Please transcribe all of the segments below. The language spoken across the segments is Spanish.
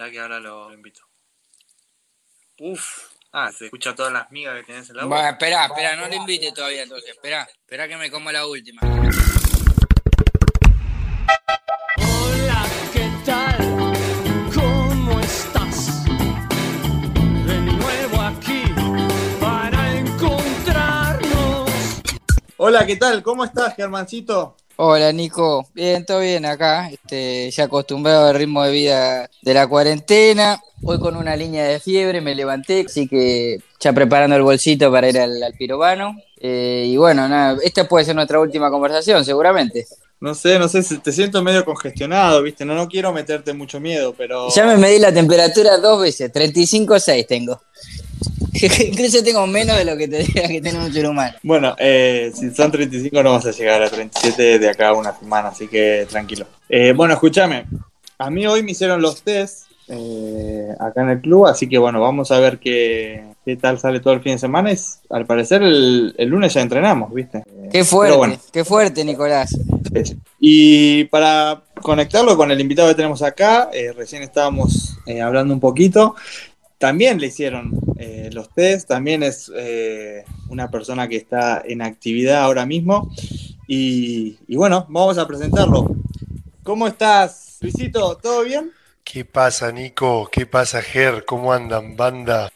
Esperá que ahora lo, lo invito. Uf. Ah, se escucha todas las migas que tenés en la boca. Bueno, espera, espera, no lo invite todavía entonces. Espera, espera que me como la última. Hola, ¿qué tal? ¿Cómo estás? De nuevo aquí para encontrarnos. Hola, ¿qué tal? ¿Cómo estás, Germancito? Hola Nico, bien, todo bien acá, este, ya acostumbrado al ritmo de vida de la cuarentena, hoy con una línea de fiebre me levanté, así que ya preparando el bolsito para ir al, al pirobano, Eh, y bueno, nada, esta puede ser nuestra última conversación seguramente. No sé, no sé, te siento medio congestionado, ¿viste? No, no quiero meterte mucho miedo, pero... Ya me medí la temperatura dos veces, 35,6 tengo. Incluso tengo menos de lo que tendría que tener un ser humano. Bueno, eh, si son 35 no vas a llegar a 37 de acá a una semana, así que tranquilo. Eh, bueno, escúchame, a mí hoy me hicieron los test eh, acá en el club, así que bueno, vamos a ver qué, qué tal sale todo el fin de semana. Es, al parecer el, el lunes ya entrenamos, ¿viste? Qué fuerte, bueno. qué fuerte Nicolás. Y para conectarlo con el invitado que tenemos acá, eh, recién estábamos eh, hablando un poquito, también le hicieron eh, los test, también es eh, una persona que está en actividad ahora mismo. Y, y bueno, vamos a presentarlo. ¿Cómo estás, Luisito? ¿Todo bien? ¿Qué pasa, Nico? ¿Qué pasa, Ger? ¿Cómo andan, banda?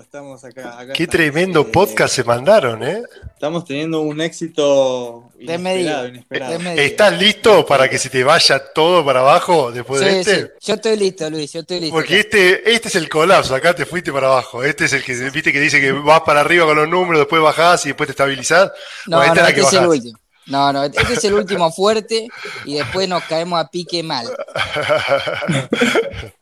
Estamos acá. acá Qué estamos, tremendo eh, podcast se mandaron, ¿eh? Estamos teniendo un éxito Desmedido, inesperado, inesperado. ¿Estás listo para que se te vaya todo para abajo después de este? sí, yo estoy listo, Luis, yo estoy listo. Porque este, este es el colapso, acá te fuiste para abajo. Este es el que viste que dice que vas para arriba con los números, después bajás y después te estabilizás. No, Bueno, esta no, es la que este es el último. No, no, este es el último fuerte y después nos caemos a pique mal.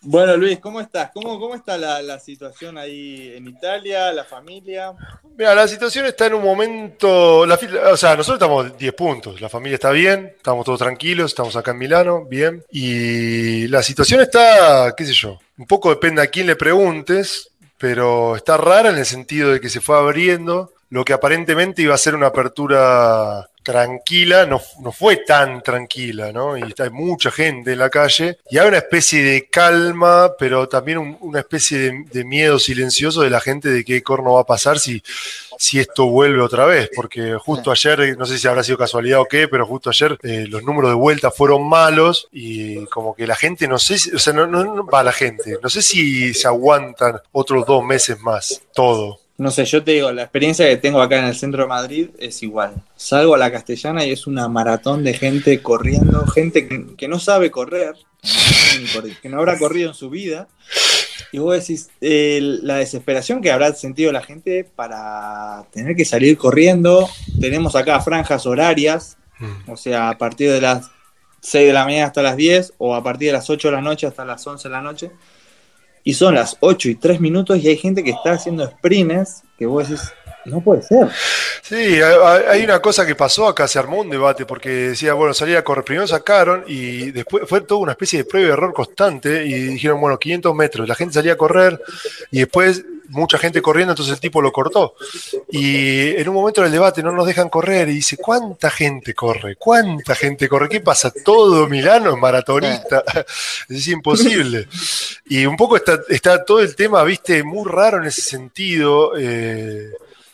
Bueno, Luis, ¿cómo estás? ¿Cómo, cómo está la, la situación ahí en Italia, la familia? Mira, la situación está en un momento, la o sea, nosotros estamos 10 puntos, la familia está bien, estamos todos tranquilos, estamos acá en Milano, bien, y la situación está, qué sé yo, un poco depende a quién le preguntes, pero está rara en el sentido de que se fue abriendo, lo que aparentemente iba a ser una apertura tranquila, no, no fue tan tranquila, ¿no? Y está, hay mucha gente en la calle y hay una especie de calma, pero también un- una especie de, de miedo silencioso de la gente de qué corno va a pasar si, si esto vuelve otra vez, porque justo ayer, no sé si habrá sido casualidad o qué, pero justo ayer eh, los números de vuelta fueron malos y como que la gente, no sé, si- o sea, no, no, no va la gente, no sé si se aguantan otros dos meses más, todo. No sé, yo te digo, la experiencia que tengo acá en el centro de Madrid es igual. Salgo a la castellana y es una maratón de gente corriendo, gente que, que no sabe correr, que no habrá corrido en su vida. Y vos decís, eh, la desesperación que habrá sentido la gente para tener que salir corriendo. Tenemos acá franjas horarias, Mm. o sea, a partir de las 6 de la mañana hasta las 10 o a partir de las 8 de la noche hasta las 11 de la noche. Y son las 8 y 3 minutos y hay gente que está haciendo sprints que vos decís, no puede ser. Sí, hay una cosa que pasó acá, se armó un debate porque decía, bueno, salir a correr, primero sacaron y después fue toda una especie de prueba y error constante y dijeron, bueno, 500 metros, la gente salía a correr y después mucha gente corriendo, entonces el tipo lo cortó. Y en un momento del debate no nos dejan correr y dice, ¿cuánta gente corre? ¿Cuánta gente corre? ¿Qué pasa? Todo Milano es maratonista. Es imposible. Y un poco está, está todo el tema, viste, muy raro en ese sentido. eh,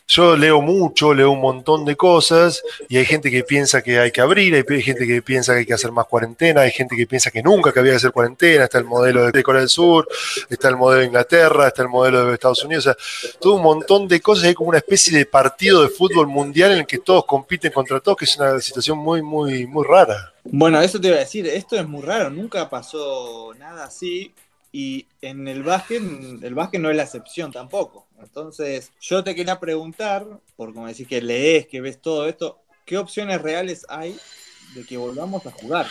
yo leo mucho, leo un montón de cosas y hay gente que piensa que hay que abrir, hay gente que piensa que hay que hacer más cuarentena, hay gente que piensa que nunca que había que hacer cuarentena, está el modelo de Corea del Sur, está el modelo de Inglaterra, está el modelo de Estados Unidos, o sea, todo un montón de cosas, hay como una especie de partido de fútbol mundial en el que todos compiten contra todos, que es una situación muy, muy, muy rara. Bueno, eso te iba a decir, esto es muy raro, nunca pasó nada así y en el básquet, el básquet no es la excepción tampoco. Entonces, yo te quería preguntar, por como decís que lees, que ves todo esto, ¿qué opciones reales hay de que volvamos a jugar?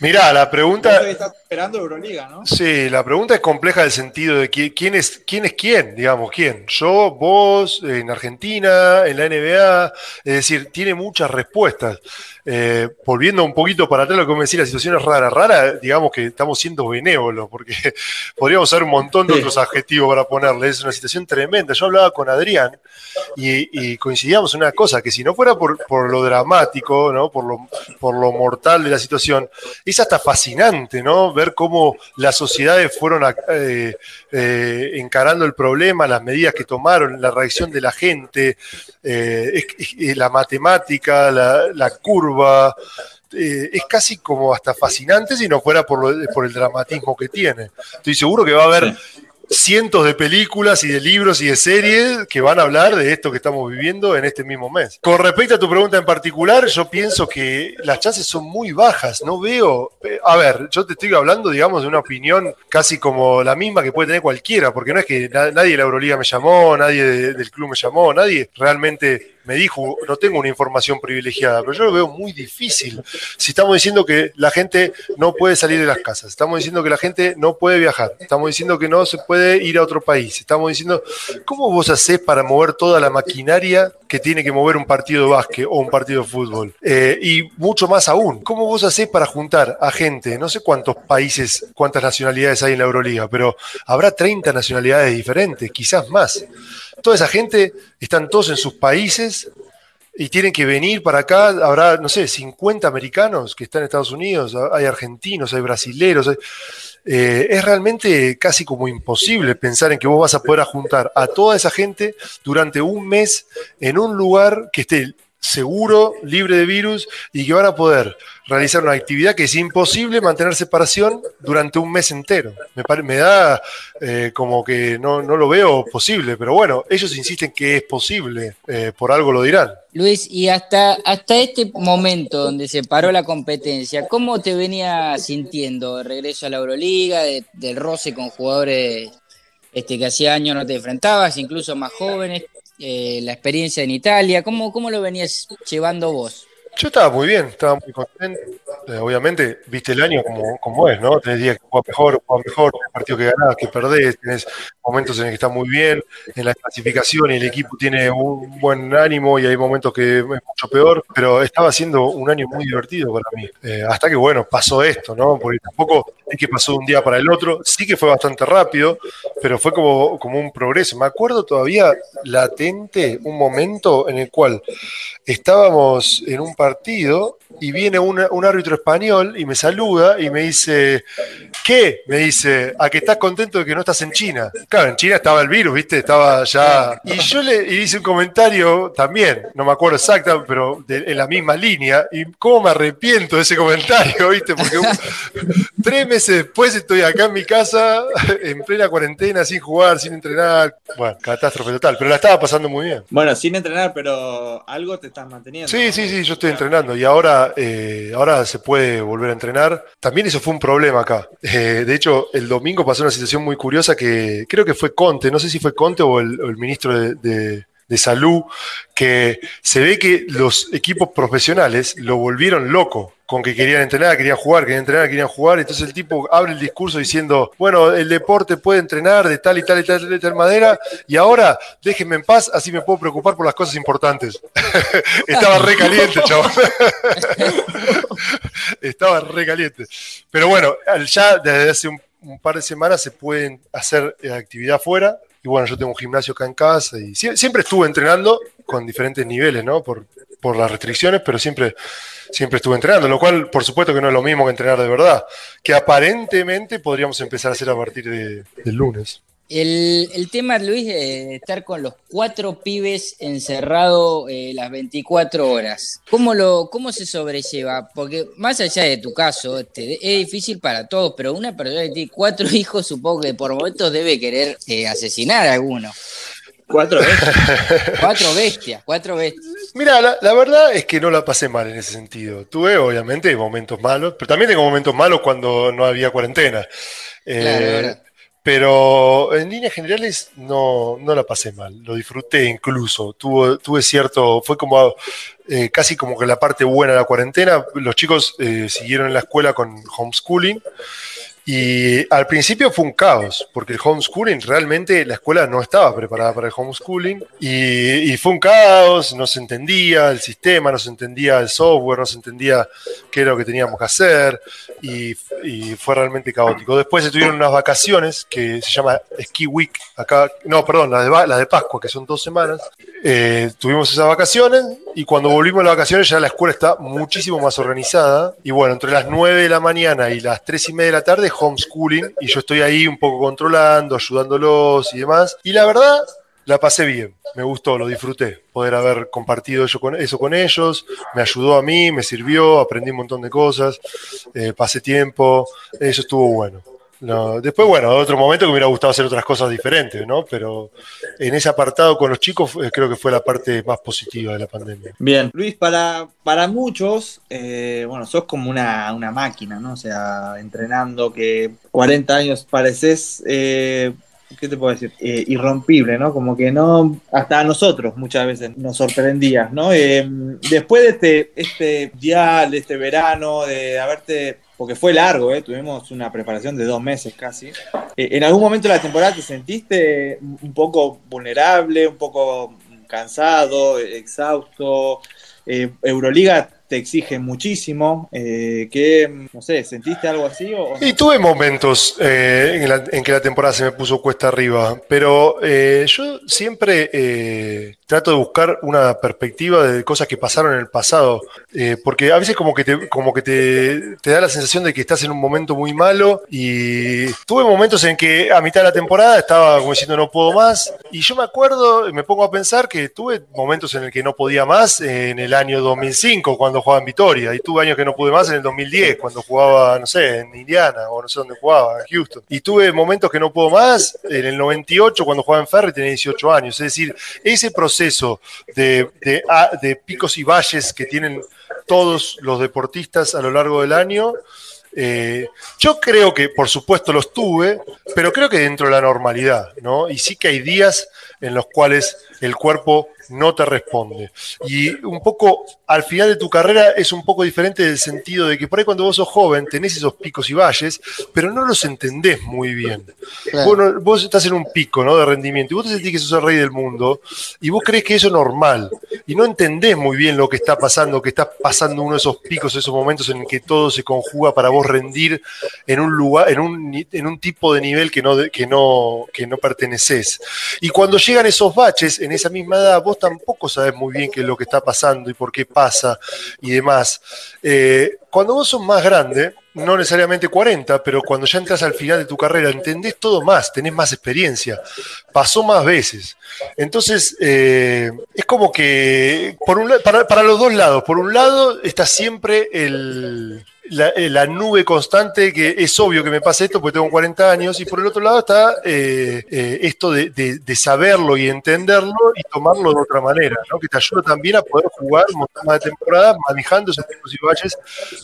Mirá, la pregunta... estás esperando Euroliga, ¿no? Sí, la pregunta es compleja en el sentido de qui- quién es quién, es quién digamos, quién. Yo, vos, en Argentina, en la NBA, es decir, tiene muchas respuestas. Eh, volviendo un poquito para atrás, lo que me decía, la situación es rara. Rara, digamos que estamos siendo benévolos, porque podríamos usar un montón de Sí. otros adjetivos para ponerle. Es una situación tremenda. Yo hablaba con Adrián y, y coincidíamos en una cosa, que si no fuera por, por lo dramático, ¿no? por, lo, por lo mortal de la situación, es hasta fascinante, ¿no? Ver cómo las sociedades fueron eh, eh, encarando el problema, las medidas que tomaron, la reacción de la gente, la matemática, la, la curva. Eh, es casi como hasta fascinante si no fuera por, lo- por el dramatismo que tiene. Estoy seguro que va a haber cientos de películas y de libros y de series que van a hablar de esto que estamos viviendo en este mismo mes. Con respecto a tu pregunta en particular, yo pienso que las chances son muy bajas. No veo. eh, A ver, yo te estoy hablando, digamos, de una opinión casi como la misma que puede tener cualquiera, porque no es que na- nadie de la Euroliga me llamó, nadie de- del club me llamó, nadie realmente me dijo, no tengo una información privilegiada, pero yo lo veo muy difícil. Si estamos diciendo que la gente no puede salir de las casas, estamos diciendo que la gente no puede viajar, estamos diciendo que no se puede ir a otro país, estamos diciendo, ¿cómo vos hacés para mover toda la maquinaria que tiene que mover un partido de básquet o un partido de fútbol? Eh, y mucho más aún, ¿cómo vos hacés para juntar a gente, no sé cuántos países, cuántas nacionalidades hay en la Euroliga, pero habrá 30 nacionalidades diferentes, quizás más. Toda esa gente están todos en sus países y tienen que venir para acá. Habrá, no sé, 50 americanos que están en Estados Unidos, hay argentinos, hay brasileros. eh, es realmente casi como imposible pensar en que vos vas a poder juntar a toda esa gente durante un mes en un lugar que esté seguro, libre de virus y que van a poder realizar una actividad que es imposible mantener separación durante un mes entero. Me, me da eh, como que no, no lo veo posible, pero bueno, ellos insisten que es posible, eh, por algo lo dirán. Luis, y hasta, hasta este momento donde se paró la competencia, ¿cómo te venía sintiendo de regreso a la Euroliga, de- del roce con jugadores este, que hacía años no te enfrentabas, incluso más jóvenes, eh, la experiencia en Italia, ¿cómo, cómo lo venías llevando vos? Yo estaba muy bien, estaba muy contento. Eh, obviamente, viste el año como, como es, ¿no? Tenés días que juegas mejor, juegas mejor, tenés partidos que ganás, que perdés, tenés momentos en el que estás muy bien, en la clasificación y el equipo tiene un buen ánimo y hay momentos que es mucho peor, pero estaba siendo un año muy divertido para mí. Eh, hasta que, bueno, pasó esto, ¿no? Porque tampoco es que pasó de un día para el otro, sí que fue bastante rápido, pero fue como, como un progreso. Me acuerdo todavía latente un momento en el cual estábamos en un partido y viene un árbitro español y me saluda y me dice, ¿qué? Me dice, ¿a que estás contento de que no estás en China? Claro, en China estaba el virus, ¿viste? Estaba ya... Y yo le hice un comentario también, no me acuerdo exacto, pero de- en la misma línea, y cómo me arrepiento de ese comentario, ¿viste? Porque un- tres meses después estoy acá en mi casa, en plena cuarentena, sin jugar, sin entrenar. Bueno, catástrofe total, pero la estaba pasando muy bien. Bueno, sin entrenar, pero algo te estás manteniendo. Sí, ¿no? sí, sí, yo estoy entrenando y ahora, eh, ahora se puede volver a entrenar. También eso fue un problema acá. Eh, de hecho, el domingo pasó una situación muy curiosa que creo que fue Conte, no sé si fue Conte o el, ministro de, de- Salud, que se ve que los equipos profesionales lo volvieron loco con que querían entrenar, querían jugar, querían entrenar, querían jugar. Entonces el tipo abre el discurso diciendo, bueno, el deporte puede entrenar de tal y tal y tal y tal manera, y ahora déjenme en paz, así me puedo preocupar por las cosas importantes. Estaba re caliente, chaval. Estaba re caliente. Pero bueno, ya desde hace un, un par de semanas se pueden hacer eh, actividad fuera. Y bueno, yo tengo un gimnasio acá en casa y sie- siempre estuve entrenando con diferentes niveles, ¿no? Por, por las restricciones, pero siempre, siempre estuve entrenando, lo cual por supuesto que no es lo mismo que entrenar de verdad, que aparentemente podríamos empezar a hacer a partir de- del lunes. El, el tema, Luis, de estar con los cuatro pibes encerrados eh, las 24 horas, ¿cómo, lo, ¿cómo se sobrelleva? Porque más allá de tu caso, este, es difícil para todos, pero una persona que tiene cuatro hijos, supongo que por momentos debe querer eh, asesinar a alguno. Cuatro veces. Cuatro bestias, cuatro bestias. Mira, la, la verdad es que no la pasé mal en ese sentido. Tuve obviamente momentos malos, pero también tengo momentos malos cuando no había cuarentena. Eh, Claro. Pero en líneas generales no, no la pasé mal, lo disfruté incluso. Tuvo, tuve cierto, fue como eh, casi como que la parte buena de la cuarentena. Los chicos eh, siguieron en la escuela con homeschooling Y al principio fue un caos, porque el homeschooling, realmente la escuela no estaba preparada para el homeschooling. Y, fue un caos, no se entendía el sistema, no se entendía el software, no se entendía qué era lo que teníamos que hacer. Y, fue realmente caótico. Después se tuvieron unas vacaciones que se llama Ski Week, acá, no, perdón, las de, las de Pascua, que son dos semanas. Eh, tuvimos esas vacaciones y cuando volvimos de las vacaciones ya la escuela está muchísimo más organizada. Y bueno, entre las 9 de la mañana y las 3 y media de la tarde, homeschooling. Y yo estoy ahí un poco controlando, ayudándolos y demás. Y la verdad, la pasé bien. Me gustó, lo disfruté. Poder haber compartido eso con, eso con ellos. Me ayudó a mí, me sirvió, aprendí un montón de cosas. eh, pasé tiempo. Eso estuvo bueno. No, después, bueno, otro momento que me hubiera gustado hacer otras cosas diferentes, ¿no? Pero en ese apartado con los chicos eh, creo que fue la parte más positiva de la pandemia. Bien. Luis, para, para muchos, eh, bueno, sos como una, una máquina, ¿no? O sea, entrenando que 40 años pareces, eh, ¿qué te puedo decir? Irrompible, ¿no? Como que no, hasta a nosotros muchas veces nos sorprendías, ¿no? Después de este, este dial, de este verano, de haberte porque fue largo, ¿eh? tuvimos una preparación de dos meses casi. Eh, ¿En algún momento de la temporada te sentiste un poco vulnerable, un poco cansado, exhausto? Eh, Euroliga te exige muchísimo. Eh, ¿qué, no sé, ¿sentiste algo así? O? Y tuve momentos eh, en, que la temporada se me puso cuesta arriba, pero eh, yo siempre trato de buscar una perspectiva de cosas que pasaron en el pasado, porque a veces como que, te, como que te da la sensación de que estás en un momento muy malo y tuve momentos en que a mitad de la temporada estaba como diciendo no puedo más y yo me acuerdo, me pongo a pensar que tuve momentos en el que no podía más en el año 2005 cuando jugaba en Vitoria y tuve años que no pude más en el 2010 cuando jugaba, no sé, en Indiana o no sé dónde jugaba, en Houston. Y tuve momentos que no puedo más en el 98 cuando jugaba en Ferry tenía 18 años. Es decir, ese proceso de, de, picos y valles que tienen todos los deportistas a lo largo del año. eh, yo creo que, por supuesto, los tuve, pero creo que dentro de la normalidad, ¿no? Y sí que hay días en los cuales el cuerpo no te responde. Y un poco, al final de tu carrera, es un poco diferente del sentido de que por ahí cuando vos sos joven tenés esos picos y valles, pero no los entendés muy bien. Claro. Vos, estás en un pico ¿no? de rendimiento y vos te sentís que sos el rey del mundo y vos crees que eso es normal y no entendés muy bien lo que está pasando, que está pasando uno de esos picos, esos momentos en que todo se conjuga para vos rendir en un lugar, en un, en un tipo de nivel que no, que no, que no perteneces. Y cuando llegan esos baches en esa misma edad, vos tampoco sabés muy bien qué es lo que está pasando y por qué pasa y demás. Eh, cuando vos sos más grande, no necesariamente 40, pero cuando ya entras al final de tu carrera, entendés todo más, tenés más experiencia, pasó más veces. Entonces, eh, es como que para, los dos lados, por un lado está siempre eh, la nube constante, que es obvio que me pasa esto porque tengo 40 años, y por el otro lado está eh, esto de, saberlo y entenderlo y tomarlo de otra manera, que te ayuda también a poder jugar más de temporada manejando esos picos y valles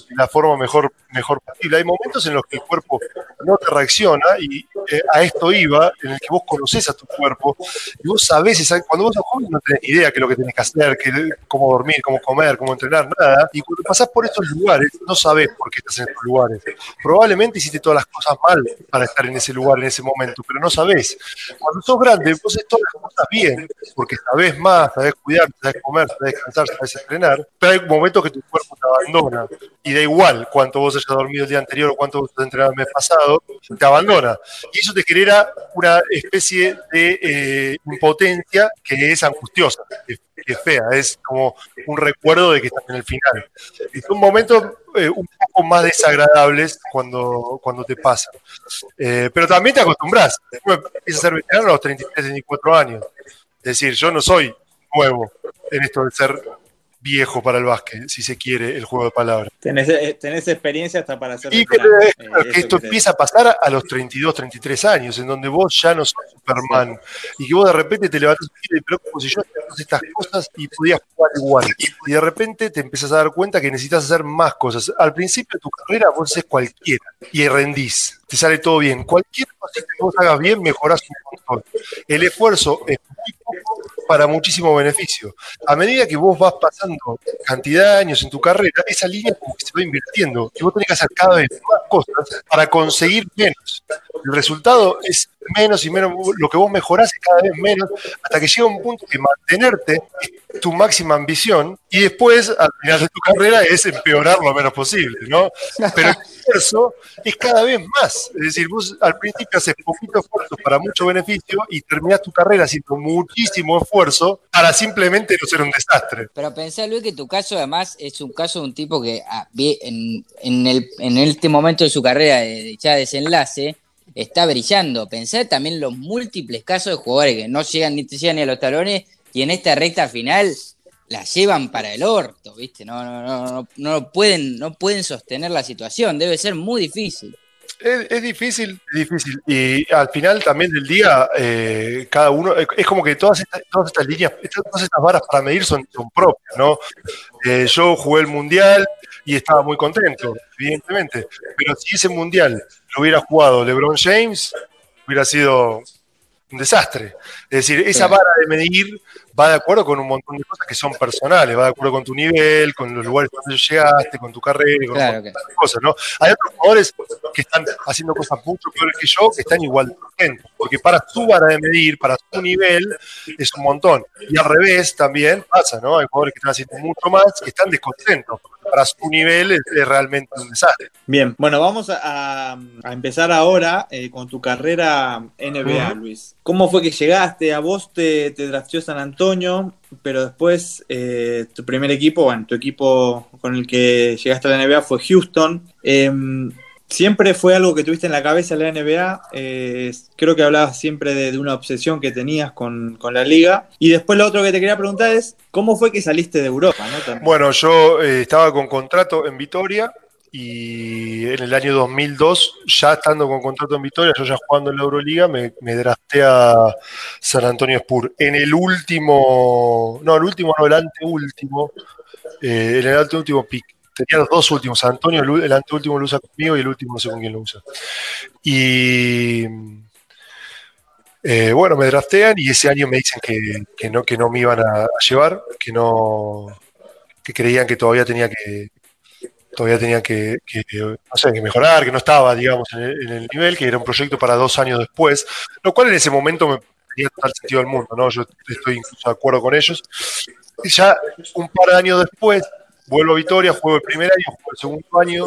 de la forma mejor, mejor Hay momentos en los que el cuerpo no te reacciona y eh, a esto iba, en el que vos conocés a tu cuerpo y vos sabés, cuando vos sos joven no tenés idea qué es lo que tenés que hacer, qué- cómo dormir, cómo comer, cómo entrenar, nada. Y cuando pasás por estos lugares, no sabés por qué estás en estos lugares. Probablemente hiciste todas las cosas mal para estar en ese lugar en ese momento, pero no sabés. Cuando sos grande, vos haces todas las cosas bien, porque sabés más, sabés cuidar, sabés comer, sabés descansar, sabés entrenar, pero hay momentos que tu cuerpo te abandona. Y da igual cuánto vos hayas dormido el día anterior o cuánto hayas entrenado el mes pasado, te abandona. Y eso te genera una especie de eh, impotencia que es angustiosa, que, que es fea, es como un recuerdo de que estás en el final. Y son momentos eh, un poco más desagradables cuando, cuando te pasan. Eh, pero también te acostumbras. Empiezas a ser veterano a los 33, 34 años. Es decir, yo no soy nuevo en esto de ser viejo para el básquet, si se quiere, el juego de palabras. Tenés, eh, tenés experiencia hasta para hacer Y que, eh, que esto empieza a pasar a los 32, 33 años, en donde vos ya no sos Superman y que vos de repente te levantás y pero como si yo estas cosas y podías jugar igual. Y de repente te empezás a dar cuenta que necesitas hacer más cosas. Al principio de tu carrera vos haces cualquiera y rendís, te sale todo bien. Cualquier cosa que vos hagas bien mejorás un montón. El esfuerzo es muy poco para muchísimo beneficio. A medida que vos vas pasando cantidad de años en tu carrera, esa línea se va invirtiendo y vos tenés que hacer cada vez más cosas para conseguir menos. El resultado es menos y menos, lo que vos mejorás es cada vez menos, hasta que llega un punto que mantenerte tu máxima ambición y después, al final de tu carrera, es empeorar lo menos posible, ¿no? Pero el esfuerzo es cada vez más. Es decir, vos al principio haces poquito esfuerzo para mucho beneficio y terminás tu carrera haciendo muchísimo esfuerzo para simplemente no ser un desastre. Pero pensá, Luis, que tu caso además es un caso de un tipo que ah, en, este momento de su carrera de ya desenlace está brillando. Pensá también los múltiples casos de jugadores que no llegan ni llegan ni a los talones y en esta recta final la llevan para el orto, ¿viste? No, no, no, no, no pueden, no pueden sostener la situación, debe ser muy difícil. Es, es difícil, es difícil. Y al final también del día, eh, cada uno, es como que todas estas, todas estas líneas, todas estas varas para medir son, son propias, ¿no? Eh, yo jugué el Mundial y estaba muy contento, evidentemente. Pero si ese Mundial lo hubiera jugado LeBron James, hubiera sido un desastre. Es decir, esa vara de medir va de acuerdo con un montón de cosas que son personales, va de acuerdo con tu nivel, con los lugares donde llegaste, con tu carrera, con Claro, de cosas, ¿no? Hay otros jugadores que están haciendo cosas mucho peores que yo, que están igual de porque para su vara de medir, para su nivel, es un montón. Y al revés también pasa, ¿no? Hay jugadores que están haciendo mucho más, que están descontentos, para su nivel es, es realmente un desastre. Bien, bueno, vamos a, a- empezar ahora eh, con tu carrera NBA. Luis. ¿Cómo fue que llegaste? A vos te, te drafteó San Antonio, pero después eh, tu primer equipo, bueno, tu equipo con el que llegaste a la NBA fue Houston. Em, ¿Siempre fue algo que tuviste en la cabeza la NBA? Eh, creo que hablabas siempre de, una obsesión que tenías con, la liga. Y después lo otro que te quería preguntar es, ¿cómo fue que saliste de Europa? Bueno, yo eh, estaba con contrato en Vitoria y en el año 2002, ya estando con contrato en Vitoria, yo ya jugando en la Euroliga, me, me a San Antonio Spur. En el último, no, el último, no, el anteúltimo, eh, en el anteúltimo pick. Tenía los dos últimos, Antonio, el, anteúltimo lo usa conmigo y el último no sé con quién lo usa. Y eh, bueno, me draftean y ese año me dicen que, que no, que no me iban a, llevar, que no, que creían que todavía tenía que todavía tenía que, que, que mejorar, que no estaba, digamos, en el, en el nivel, que era un proyecto para dos años después, lo cual en ese momento me tenía total sentido del mundo, ¿no? Yo estoy incluso de acuerdo con ellos. Y ya un par de años después, vuelvo a Vitoria, juego el primer año, juego el segundo año,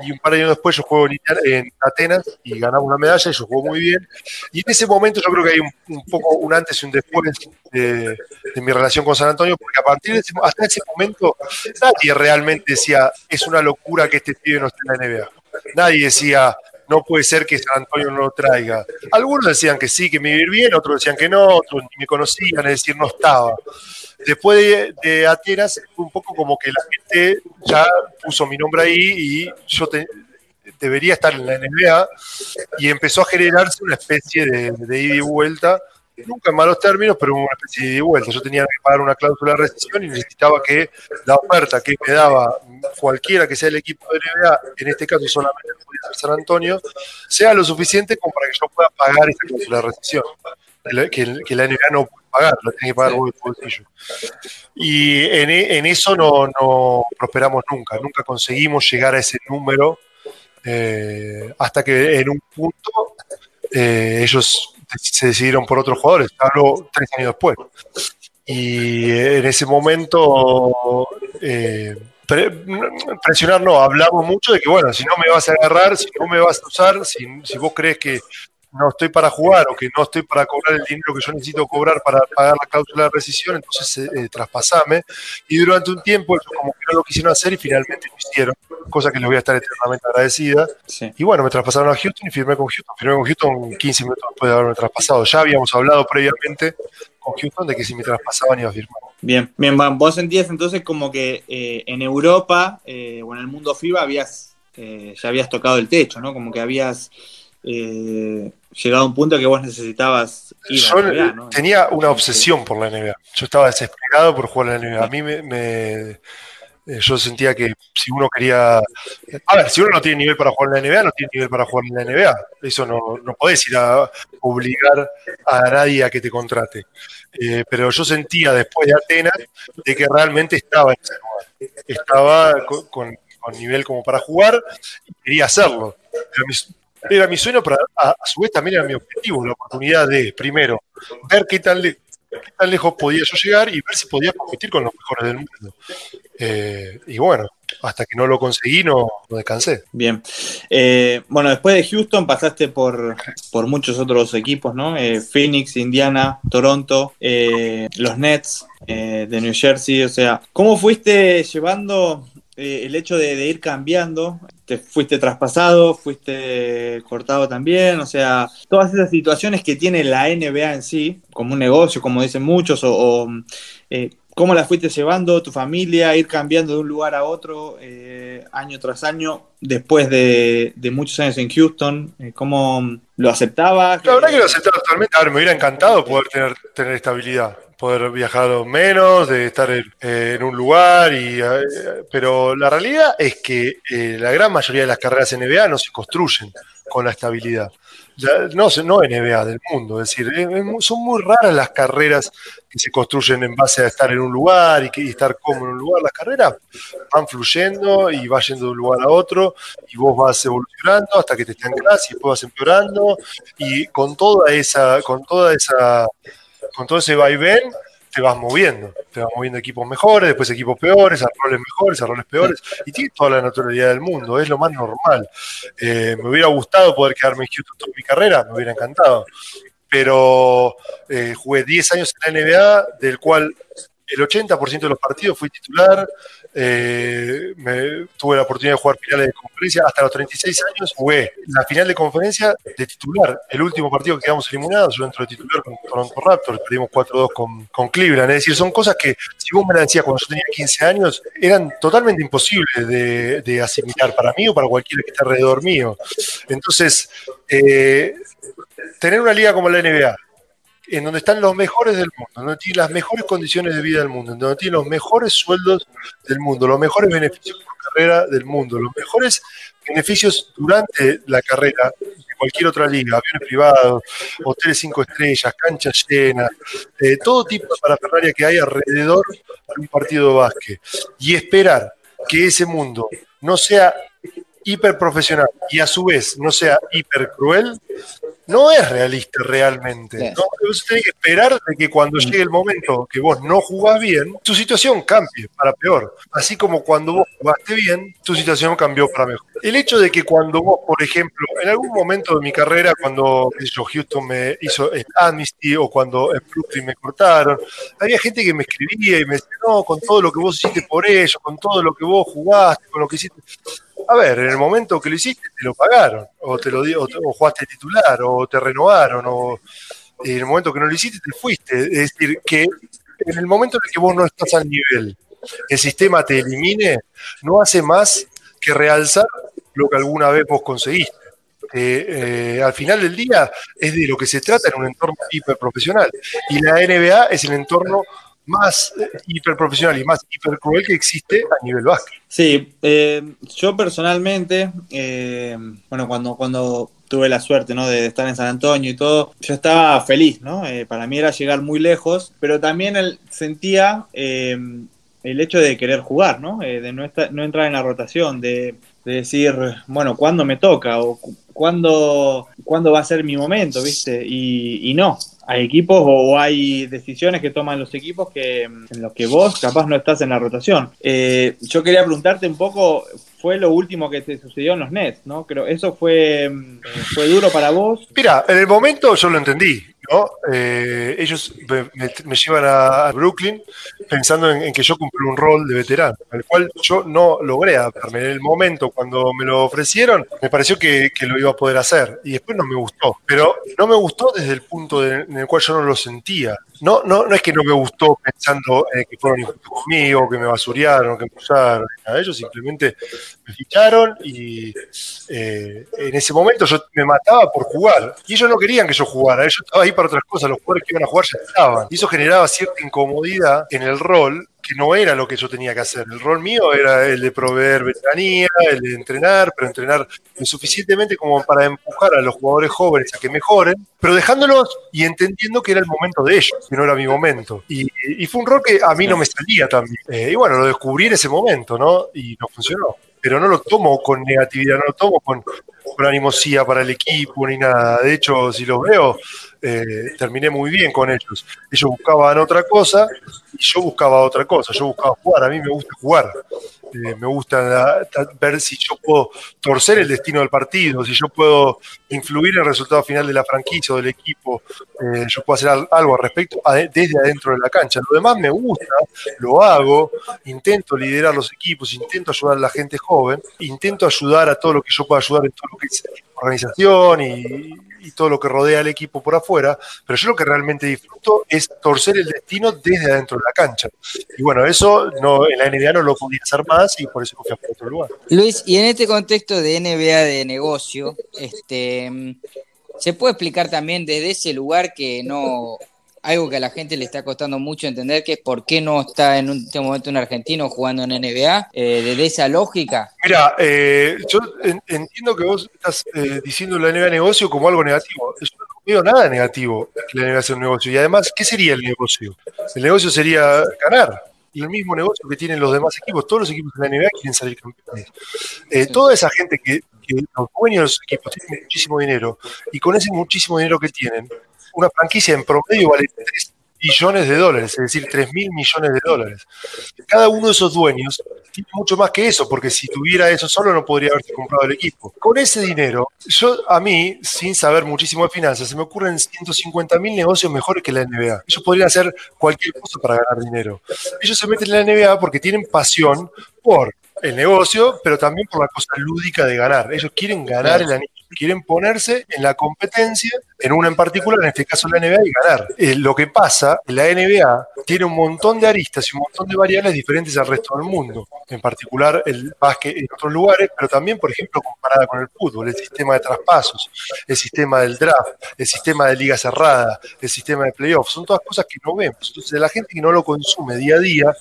y un par de años después yo juego en, Atenas y ganamos una medalla y yo juego muy bien. Y en ese momento yo creo que hay un, poco un antes y un después de, mi relación con San Antonio, porque a partir de ese, hasta ese momento nadie realmente decía, es una locura que este pibe no esté en la NBA. Nadie decía, no puede ser que San Antonio no lo traiga. Algunos decían que sí, que me iba bien, otros decían que no, otros ni me conocían, es decir, no estaba. Después de, de Atenas, fue un poco como que la gente ya puso mi nombre ahí y yo debería estar en la NBA y empezó a generarse una especie de, de ida y vuelta, nunca en malos términos, pero una especie de ida y vuelta. Yo tenía que pagar una cláusula de rescisión y necesitaba que la oferta que me daba cualquiera que sea el equipo de NBA, en este caso solamente podía ser San Antonio, sea lo suficiente como para que yo pueda pagar esa cláusula de rescisión. Que la NBA no puede pagar, la tiene que pagar vos bolsillo. Y en, e- en eso no, no prosperamos nunca, nunca conseguimos llegar a ese número eh, hasta que en un punto eh, ellos se decidieron por otros jugadores, hablo tres años después. Y en ese momento, eh, pre- presionar no, hablamos mucho de que, bueno, si no me vas a agarrar, si no me vas a usar, si, si vos crees que no estoy para jugar o que no estoy para cobrar el dinero que yo necesito cobrar para pagar la cláusula de rescisión, entonces eh, traspasame. Y durante un tiempo ellos como que no lo quisieron hacer y finalmente lo hicieron, cosa que les voy a estar eternamente agradecida. Sí. Y bueno, me traspasaron a Houston y firmé con Houston. Firmé con Houston 15 minutos después de haberme traspasado. Ya habíamos hablado previamente con Houston de que si me traspasaban iba a firmar. Bien, bien, Van, vos sentías entonces como que eh, en Europa eh, o en el mundo FIBA habías, eh, ya habías tocado el techo, ¿no? Como que habías eh, llegado a un punto que vos necesitabas ir a Yo la NBA, ¿no? tenía una obsesión por la NBA. Yo estaba desesperado por jugar a la NBA. A mí me, me- Eh, yo sentía que si uno quería. A ver, si uno no tiene nivel para jugar en la NBA, no tiene nivel para jugar en la NBA. Eso no, no podés ir a obligar a nadie a que te contrate. Eh, pero yo sentía después de Atenas de que realmente estaba en ese lugar. Estaba con, con- con nivel como para jugar y quería hacerlo. Era mi, era mi sueño, pero a, su vez también era mi objetivo, la oportunidad de, primero, ver qué tan, le- qué tan lejos podía yo llegar y ver si podía competir con los mejores del mundo. Eh, y bueno, hasta que no lo conseguí, no, no descansé. Bien. Eh, bueno, después de Houston pasaste por, por muchos otros equipos, ¿no? Eh, Phoenix, Indiana, Toronto, los Nets de New Jersey. O sea, ¿cómo fuiste llevando eh, el hecho de, de ir cambiando? ¿Te fuiste traspasado? ¿Fuiste cortado también? O sea, todas esas situaciones que tiene la NBA en sí, como un negocio, como dicen muchos, o... o, eh, ¿Cómo la fuiste llevando, tu familia, ir cambiando de un lugar a otro eh, año tras año, después de, de muchos años en Houston? Eh, ¿Cómo lo aceptabas? La verdad que lo aceptaba totalmente. A ver, me hubiera encantado poder tener, tener estabilidad, poder viajar menos, de estar en, eh, en un lugar, y, eh, pero la realidad es que eh, la gran mayoría de las carreras NBA no se construyen con la estabilidad. No, no NBA, del mundo. Es decir, son muy raras las carreras que se construyen en base a estar en un lugar y, que, y estar cómodo en un lugar. Las carreras van fluyendo y va yendo de un lugar a otro y vos vas evolucionando hasta que te estancás y después vas empeorando y con toda esa, con toda esa, con todo ese vaivén te vas moviendo, te vas moviendo equipos mejores, después equipos peores, a roles mejores, a roles peores, y tiene toda la naturalidad del mundo, es lo más normal. Eh, me hubiera gustado poder quedarme en Houston toda mi carrera, me hubiera encantado, pero eh, jugué 10 años en la NBA, del cual el 80% de los partidos fui titular, eh, me- tuve la oportunidad de jugar finales de conferencia, hasta los 36 años jugué la final de conferencia de titular, el último partido que quedamos eliminados, yo entro de titular con Toronto Raptors, perdimos 4-2 con, con Cleveland, es decir, son cosas que si vos me las decías cuando yo tenía 15 años, eran totalmente imposibles de, de asimilar para mí o para cualquiera que esté alrededor mío. Entonces, eh, tener una liga como la NBA, en donde están los mejores del mundo, donde tiene las mejores condiciones de vida del mundo, donde tiene los mejores sueldos del mundo, los mejores beneficios por carrera del mundo, los mejores beneficios durante la carrera de cualquier otra liga, aviones privados, hoteles cinco estrellas, canchas llenas, eh, todo tipo de parafernalia que hay alrededor de un partido de básquet. Y esperar que ese mundo no sea hiper profesional y a su vez no sea hiper cruel, no es realista realmente. Claro. ¿no? Vos tenés que esperar de que cuando llegue el momento que vos no jugás bien, tu situación cambie para peor. Así como cuando vos jugaste bien, tu situación cambió para mejor. El hecho de que cuando vos, por ejemplo, en algún momento de mi carrera, cuando yo, Houston me hizo el Amnesty o cuando en Brooklyn me cortaron, había gente que me escribía y me decía, no, con todo lo que vos hiciste por ellos, con todo lo que vos jugaste, con lo que hiciste. A ver, en el momento que lo hiciste, te lo pagaron, o te lo di- o, te- o jugaste titular, o te renovaron, o en el momento que no lo hiciste, te fuiste. Es decir, que en el momento en el que vos no estás al nivel, el sistema te elimine, no hace más que realzar lo que alguna vez vos conseguiste. Eh, eh, al final del día es de lo que se trata en un entorno hiperprofesional. Y la NBA es el entorno más eh, hiperprofesional y más hipercruel que existe a nivel básquet. Sí, eh, yo personalmente, eh, bueno, cuando, cuando tuve la suerte ¿no? de estar en San Antonio y todo, yo estaba feliz, ¿no? Eh, para mí era llegar muy lejos, pero también el- sentía eh, el hecho de querer jugar, ¿no? Eh, de no, estar- no entrar en la rotación, de, de decir, bueno, ¿cuándo me toca? O cu- ¿cuándo, ¿cuándo va a ser mi momento, viste? Y, y no, hay equipos o hay decisiones que toman los equipos que en los que vos capaz no estás en la rotación. Eh, yo quería preguntarte un poco, fue lo último que te sucedió en los Nets, ¿no? Creo, ¿eso fue, mm, fue duro para vos? Mira, en el momento yo lo entendí, ¿no? Eh, ellos me, llevan a, a Brooklyn pensando en, que yo cumplí un rol de veterano, al cual yo no logré adaptarme. En el momento cuando me lo ofrecieron, me pareció que, lo iba a poder hacer y después no me gustó. Pero no me gustó desde el punto en el cual yo no lo sentía. No, no, no es que no me gustó pensando eh, que fueron injustos conmigo, que me basurearon, que me usaron. Nada, ellos simplemente me ficharon y eh, en ese momento yo me mataba por jugar. Y ellos no querían que yo jugara, yo estaba ahí para otras cosas, los jugadores que iban a jugar ya estaban. Y eso generaba cierta incomodidad en el rol que no era lo que yo tenía que hacer. El rol mío era el de proveer veteranía, el de entrenar, pero entrenar lo suficientemente como para empujar a los jugadores jóvenes a que mejoren, pero dejándolos y entendiendo que era el momento de ellos, que no era mi momento. Y, fue un rol que a mí no me salía también. Eh, y bueno, lo descubrí en ese momento, ¿no? Y no funcionó. Pero no lo tomo con negatividad, no lo tomo con, con animosía para el equipo ni nada. De hecho, si los veo, eh, terminé muy bien con ellos. Ellos buscaban otra cosa y yo buscaba otra cosa. Yo buscaba jugar. A mí me gusta jugar. Eh, me gusta ta- ver si yo puedo torcer el destino del partido, si yo puedo influir en el resultado final de la franquicia o del equipo. Eh, yo puedo hacer al- algo al respecto desde adentro de la cancha. Lo demás me gusta, lo hago, intento liderar los equipos, intento ayudar a la gente joven, intento ayudar a todo lo que yo pueda ayudar en todo lo que organización y, todo lo que rodea al equipo por afuera, pero yo lo que realmente disfruto es torcer el destino desde adentro de la cancha. Y bueno, eso no, en la NBA no lo podía hacer más y por eso fui a otro lugar. Luis, y en este contexto de NBA de negocio, este, ¿se puede explicar también desde ese lugar que no, algo que a la gente le está costando mucho entender, que es por qué no está en un- este momento un argentino jugando en NBA, eh, desde esa lógica? Mira, eh, yo en- entiendo que vos estás eh, diciendo la NBA negocio como algo negativo. Yo no veo nada negativo que la NBA sea un negocio. Y además, ¿qué sería el negocio? El negocio sería ganar. Y el mismo negocio que tienen los demás equipos. Todos los equipos de la NBA quieren salir campeones. Eh, toda esa gente que, que los dueños de los equipos tienen muchísimo dinero y con ese muchísimo dinero que tienen, una franquicia en promedio vale 3 billones de dólares, es decir, 3 mil millones de dólares. Cada uno de esos dueños tiene mucho más que eso, porque si tuviera eso solo no podría haberse comprado el equipo. Con ese dinero, yo a mí, sin saber muchísimo de finanzas, se me ocurren 150 mil negocios mejores que la NBA. Ellos podrían hacer cualquier cosa para ganar dinero. Ellos se meten en la NBA porque tienen pasión por el negocio, pero también por la cosa lúdica de ganar. Ellos quieren ganar el anillo, quieren ponerse en la competencia, en una en particular, en este caso la NBA, y ganar. Eh, lo que pasa, la NBA tiene un montón de aristas y un montón de variables diferentes al resto del mundo. En particular el básquet en otros lugares, pero también, por ejemplo, comparada con el fútbol, el sistema de traspasos, el sistema del draft, el sistema de liga cerrada, el sistema de playoffs, son todas cosas que no vemos. Entonces, la gente que no lo consume día a día,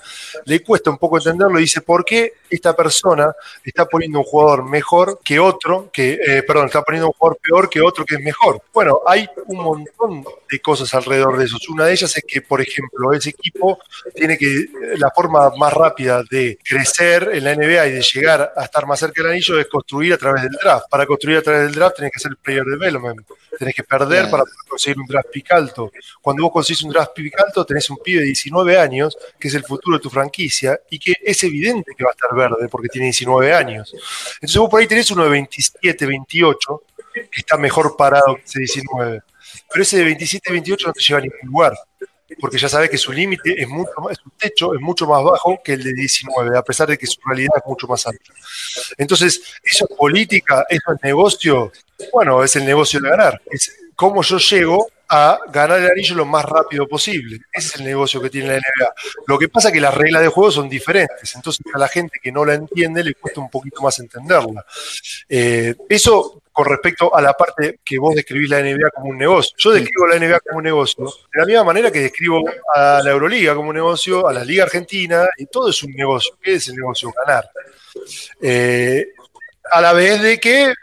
le cuesta un poco entenderlo y dice, ¿por qué esta persona está poniendo un jugador mejor que otro, que, eh, perdón, está poniendo un jugador peor que otro que es mejor? Bueno, hay un montón de cosas alrededor de eso. Una de ellas es que, por ejemplo, ese equipo tiene que, la forma más rápida de crecer en la NBA y de llegar a estar más cerca del anillo es construir a través del draft. Para construir a través del draft tenés que hacer el player development, tenés que perder para poder conseguir un draft pick alto. Cuando vos conseguís un draft pick alto, tenés un pibe de 19 años, que es el futuro de tu franquicia, y que es evidente que va a estar verde porque tiene 19 años. Entonces vos por ahí tenés uno de 27, 28, que está mejor parado que ese 19. Pero ese de 27, 28 no te lleva a ningún lugar porque ya sabes que su límite es mucho más, su techo es mucho más bajo que el de 19, a pesar de que su realidad es mucho más alta. Entonces, eso es política, eso es negocio, bueno, es el negocio de ganar, es cómo yo llego a ganar el anillo lo más rápido posible. Ese es el negocio que tiene la NBA. Lo que pasa es que las reglas de juego son diferentes, entonces a la gente que no la entiende le cuesta un poquito más entenderla. Eh, eso con respecto a la parte que vos describís la NBA como un negocio. Yo describo la NBA como un negocio de la misma manera que describo a la Euroliga como un negocio, a la Liga Argentina, y todo es un negocio. ¿Qué es el negocio? Ganar. Eh, a la vez de que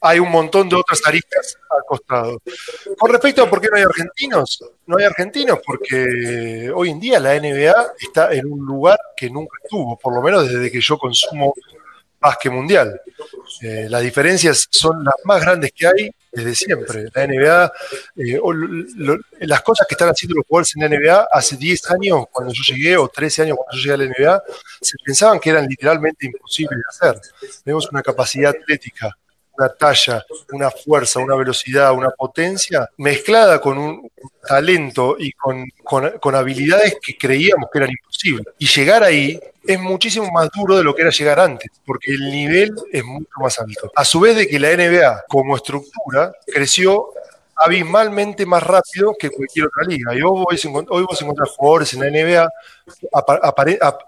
hay un montón de otras aristas al costado. Con respecto a por qué no hay argentinos, no hay argentinos porque hoy en día la NBA está en un lugar que nunca estuvo, por lo menos desde que yo consumo básquet mundial. Eh, las diferencias son las más grandes que hay desde siempre. La NBA, eh, las cosas que están haciendo los jugadores en la NBA hace 10 años, cuando yo llegué, o 13 años cuando yo llegué a la NBA, se pensaban que eran literalmente imposibles de hacer. Tenemos una capacidad atlética, una talla, una fuerza, una velocidad, una potencia, mezclada con un talento y con, con- con habilidades que creíamos que eran imposibles. Y llegar ahí es muchísimo más duro de lo que era llegar antes, porque el nivel es mucho más alto. A su vez de que la NBA como estructura creció abismalmente más rápido que cualquier otra liga. Y hoy, hoy vos encontrás jugadores en la NBA,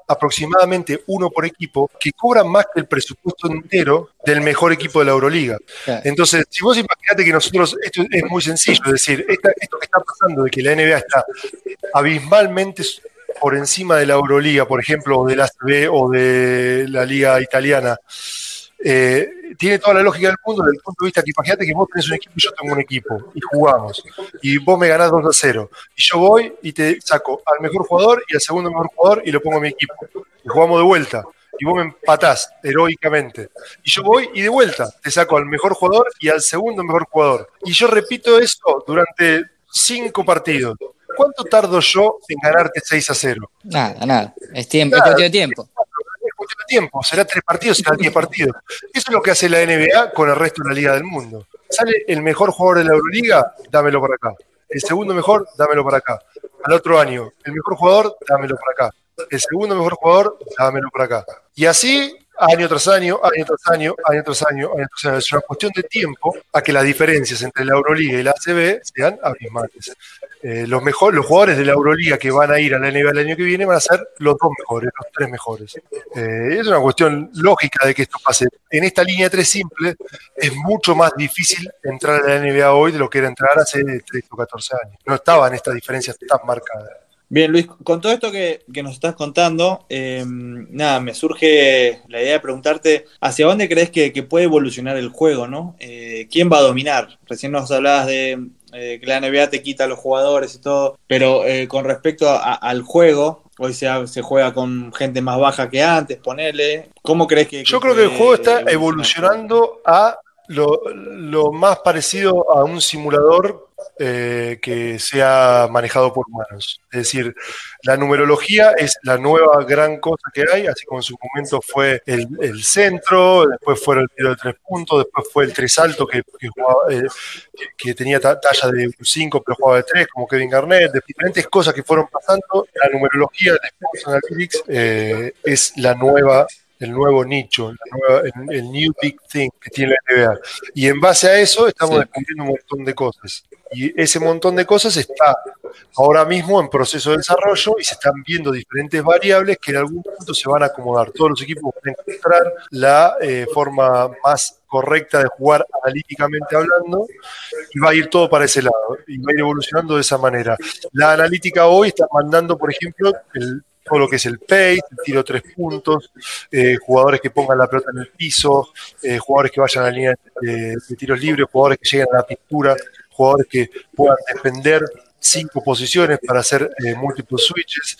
aproximadamente uno por equipo, que cobran más que el presupuesto entero del mejor equipo de la Euroliga. Entonces, si vos imaginate que nosotros, esto es muy sencillo, es decir, esta- esto que está pasando de que la NBA está abismalmente por encima de la Euroliga, por ejemplo, o de la ACB o de la Liga Italiana, eh, tiene toda la lógica del mundo desde el punto de vista que imagínate que vos tenés un equipo y yo tengo un equipo y jugamos y vos me ganás 2 a 0 y yo voy y te saco al mejor jugador y al segundo mejor jugador y lo pongo en mi equipo y jugamos de vuelta y vos me empatás heroicamente y yo voy y de vuelta te saco al mejor jugador y al segundo mejor jugador y yo repito eso durante cinco partidos ¿cuánto tardo yo en ganarte 6 a 0? Nada, nada. Es Nada. tiempo. es cuestión de tiempo, será tres partidos, será diez partidos. Eso es lo que hace la NBA con el resto de la Liga del Mundo. Sale el mejor jugador de la Euroliga, dámelo por acá. El segundo mejor, dámelo por acá. Al otro año, el mejor jugador, dámelo por acá. El segundo mejor jugador, dámelo por acá. Y así, año tras año, año tras año, año tras año, año tras año. Es una cuestión de tiempo a que las diferencias entre la Euroliga y la ACB sean abismales. Eh, los, mejor, los jugadores de la Euroliga que van a ir a la NBA el año que viene van a ser los dos mejores, los tres mejores. Eh, es una cuestión lógica de que esto pase. En esta línea 3 simple es mucho más difícil entrar a la NBA hoy de lo que era entrar hace 13 o 14 años. No estaban estas diferencias tan marcadas. Bien, Luis, con todo esto que, que nos estás contando, eh, nada, me surge la idea de preguntarte hacia dónde crees que, que puede evolucionar el juego, ¿no? Eh, ¿Quién va a dominar? Recién nos hablabas de eh, que la NBA te quita a los jugadores y todo, pero eh, con respecto a- al juego, hoy se, se juega con gente más baja que antes, ponele. ¿Cómo crees que.? Yo creo que el juego está evolucionando a lo, lo más parecido a un simulador eh, que sea manejado por humanos. Es decir, la numerología es la nueva gran cosa que hay, así como en su momento fue el, centro, después fue el tiro de tres puntos, después fue el tres alto que, eh, que, que tenía ta- talla de 5 pero jugaba de 3, como Kevin Garnett, de diferentes cosas que fueron pasando. La numerología de Sports Analytics eh, es la nueva el nuevo nicho, nueva- el, el new big thing que tiene la NBA. Y en base a eso estamos Sí. descubriendo un montón de cosas. Y ese montón de cosas está ahora mismo en proceso de desarrollo y se están viendo diferentes variables que en algún punto se van a acomodar. Todos los equipos van a encontrar la eh, forma más correcta de jugar analíticamente hablando y va a ir todo para ese lado y va a ir evolucionando de esa manera. La analítica hoy está mandando, por ejemplo, el- todo lo que es el pace, el tiro tres puntos, eh, jugadores que pongan la pelota en el piso, eh, jugadores que vayan a la línea de, tiros libres, jugadores que lleguen a la pintura, jugadores que puedan defender cinco posiciones para hacer eh, múltiples switches,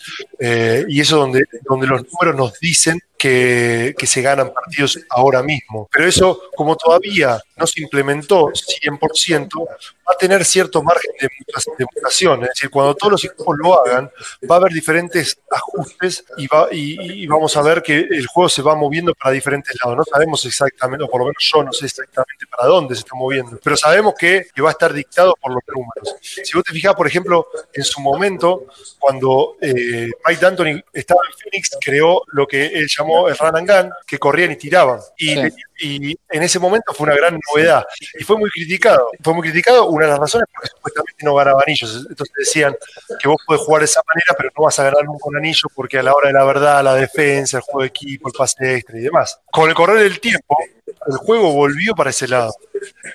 y eso donde, donde los números nos dicen que, que se ganan partidos ahora mismo. Pero eso, como todavía no se implementó 100%, va a tener cierto margen de, de mutación. Es decir, cuando todos los equipos lo hagan, va a haber diferentes ajustes y, va, y, y vamos a ver que el juego se va moviendo para diferentes lados. No sabemos exactamente, o por lo menos yo no sé exactamente para dónde se está moviendo, pero sabemos que, que va a estar dictado por los números. Si vos te fijas, por ejemplo, en su momento, cuando eh, Mike D'Antoni estaba en Phoenix, creó lo que él llamó el run and gun, que corrían y tiraban. Y, Sí. y en ese momento fue una gran novedad. Y fue muy criticado. Fue muy criticado, una de las razones porque supuestamente no ganaba anillos. Entonces decían que vos podés jugar de esa manera, pero no vas a ganar nunca un anillo porque a la hora de la verdad, la defensa, el juego de equipo, el pase extra y demás. Con el correr del tiempo, el juego volvió para ese lado.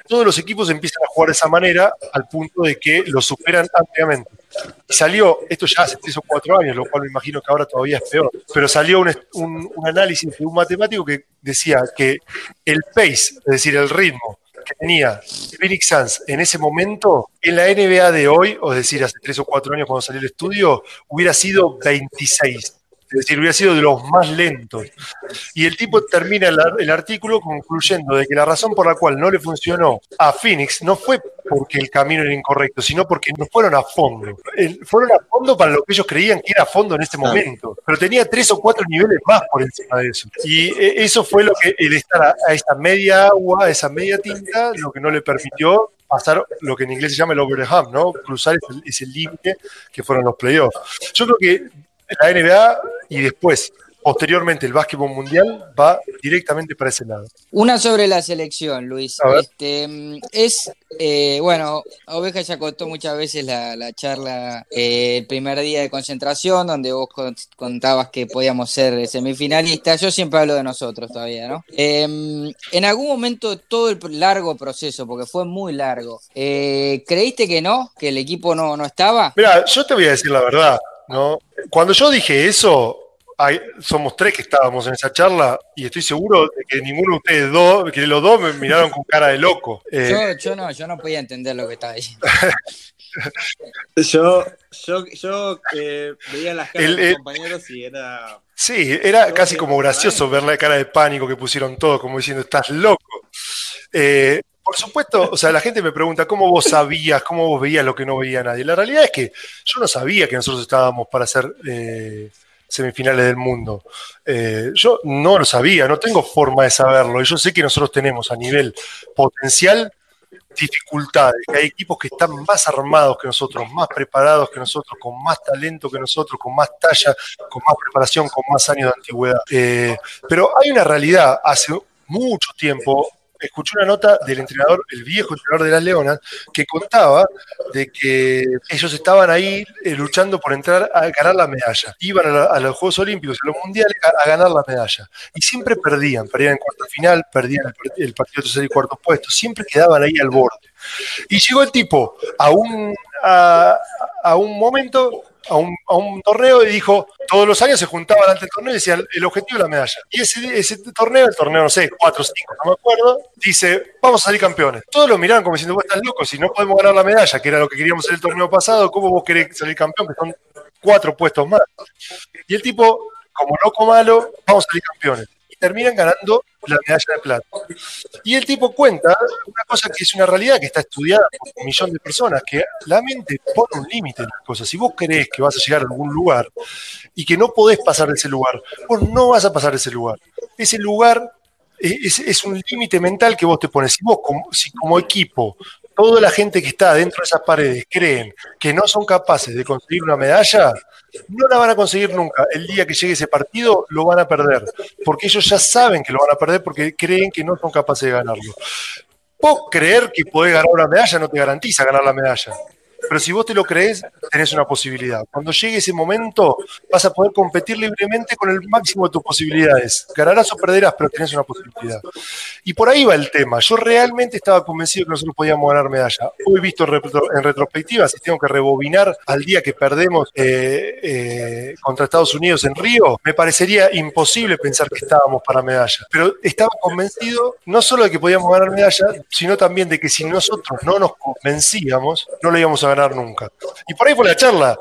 Todos los equipos empiezan a jugar de esa manera al punto de que lo superan ampliamente. Y salió, esto ya hace tres o cuatro años, lo cual me imagino que ahora todavía es peor, pero salió un, análisis de un matemático que decía que el pace, es decir, el ritmo que tenía Phoenix Suns en ese momento, en la NBA de hoy, o es decir, hace tres o cuatro años cuando salió el estudio, hubiera sido 26. Es decir, hubiera sido de los más lentos. Y el tipo termina el, el artículo concluyendo de que la razón por la cual no le funcionó a Phoenix no fue porque el camino era incorrecto, sino porque no fueron a fondo. Fueron a fondo para lo que ellos creían que era a fondo en este Claro. momento. Pero tenía tres o cuatro niveles más por encima de eso. Y eh, eso fue lo que el estar a, a esa media agua, a esa media tinta, lo que no le permitió pasar lo que en inglés se llama el over the hump, ¿no? Cruzar ese, ese límite que fueron los playoffs. Yo creo que la NBA y después, posteriormente, el básquetbol mundial va directamente para ese lado. Una sobre la selección, Luis. Este, es, eh, bueno, Oveja ya contó muchas veces la, la charla eh, el primer día de concentración, donde vos con- contabas que podíamos ser semifinalistas. Yo siempre hablo de nosotros todavía, ¿no? Eh, en algún momento, todo el largo proceso, porque fue muy largo, eh, ¿creíste que no? ¿Que el equipo no, no estaba? Mira, yo te voy a decir la verdad. ¿No? Cuando yo dije eso, hay- somos tres que estábamos en esa charla y estoy seguro de que ninguno de ustedes dos, que los dos me miraron con cara de loco. Eh, Yo, yo no, yo no podía entender lo que estaba diciendo. Yo, yo, yo eh, veía las caras El- de el- mis compañeros y era. Sí, era casi como gracioso ver la cara de pánico que pusieron todos, como diciendo, estás loco. Eh, por supuesto, o sea, la gente me pregunta, ¿cómo vos sabías, cómo vos veías lo que no veía nadie? La realidad es que yo no sabía que nosotros estábamos para hacer eh, semifinales del mundo. Eh, yo no lo sabía, no tengo forma de saberlo. Y yo sé que nosotros tenemos a nivel potencial dificultades, que hay equipos que están más armados que nosotros, más preparados que nosotros, con más talento que nosotros, con más talla, con más preparación, con más años de antigüedad. Eh, pero hay una realidad, hace mucho tiempo, escuché una nota del entrenador, el viejo entrenador de las Leonas, que contaba de que ellos estaban ahí eh, luchando por entrar a ganar la medalla. Iban a, los Juegos Olímpicos, a los Mundiales, a, ganar la medalla. Y siempre perdían, perdían en cuarto final, perdían el, el partido tercer y cuarto puesto, siempre quedaban ahí al borde. Y llegó el tipo a un, a, a un momento, a un, torneo y dijo, todos los años se juntaban antes del torneo y decían, el objetivo es la medalla. Y ese, torneo, el torneo, no sé, 4 o 5, no me acuerdo, dice, vamos a salir campeones. Todos lo miraron como diciendo, vos estás loco, si no podemos ganar la medalla, que era lo que queríamos en el torneo pasado, ¿cómo vos querés salir campeón? Que son cuatro puestos más. Y el tipo, como loco malo, vamos a salir campeones. Terminan ganando la medalla de plata. Y el tipo cuenta una cosa que es una realidad que está estudiada por un millón de personas, que la mente pone un límite en las cosas. Si vos creés que vas a llegar a algún lugar y que no podés pasar de ese lugar, vos no vas a pasar de ese lugar. Ese lugar es, es un límite mental que vos te pones. Si vos, como, si como equipo, toda la gente que está dentro de esas paredes creen que no son capaces de conseguir una medalla, no la van a conseguir nunca. El día que llegue ese partido lo van a perder, porque ellos ya saben que lo van a perder porque creen que no son capaces de ganarlo. Vos creer que podés ganar una medalla no te garantiza ganar la medalla. Pero si vos te lo crees, tenés una posibilidad. Cuando llegue ese momento, vas a poder competir libremente con el máximo de tus posibilidades. Ganarás o perderás, pero tenés una posibilidad. Y por ahí va el tema. Yo realmente estaba convencido que nosotros podíamos ganar medalla. Hoy visto en, retro- en retrospectiva, si tengo que rebobinar al día que perdemos eh, eh, contra Estados Unidos en Río, me parecería imposible pensar que estábamos para medalla. Pero estaba convencido no solo de que podíamos ganar medalla, sino también de que si nosotros no nos convencíamos, no lo íbamos a ganar nunca. Y por ahí fue la charla.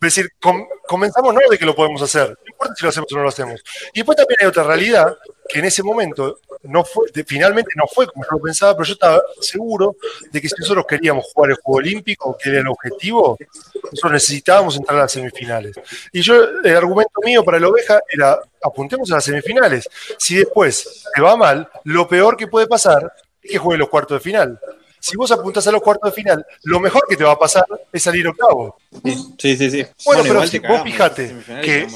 Es decir, com- comenzamos no de que lo podemos hacer, no importa si lo hacemos o no lo hacemos. Y después también hay otra realidad, que en ese momento no fue, de- finalmente no fue como yo lo pensaba, pero yo estaba seguro de que si nosotros queríamos jugar el Juego Olímpico, que era el objetivo, nosotros necesitábamos entrar a las semifinales. Y yo, el argumento mío para el oveja era, apuntemos a las semifinales. Si después te va mal, lo peor que puede pasar es que juegue los cuartos de final. Si vos apuntás a los cuartos de final, lo mejor que te va a pasar es salir octavo. Sí, sí, sí. Bueno, pero igual si vos fijate que-.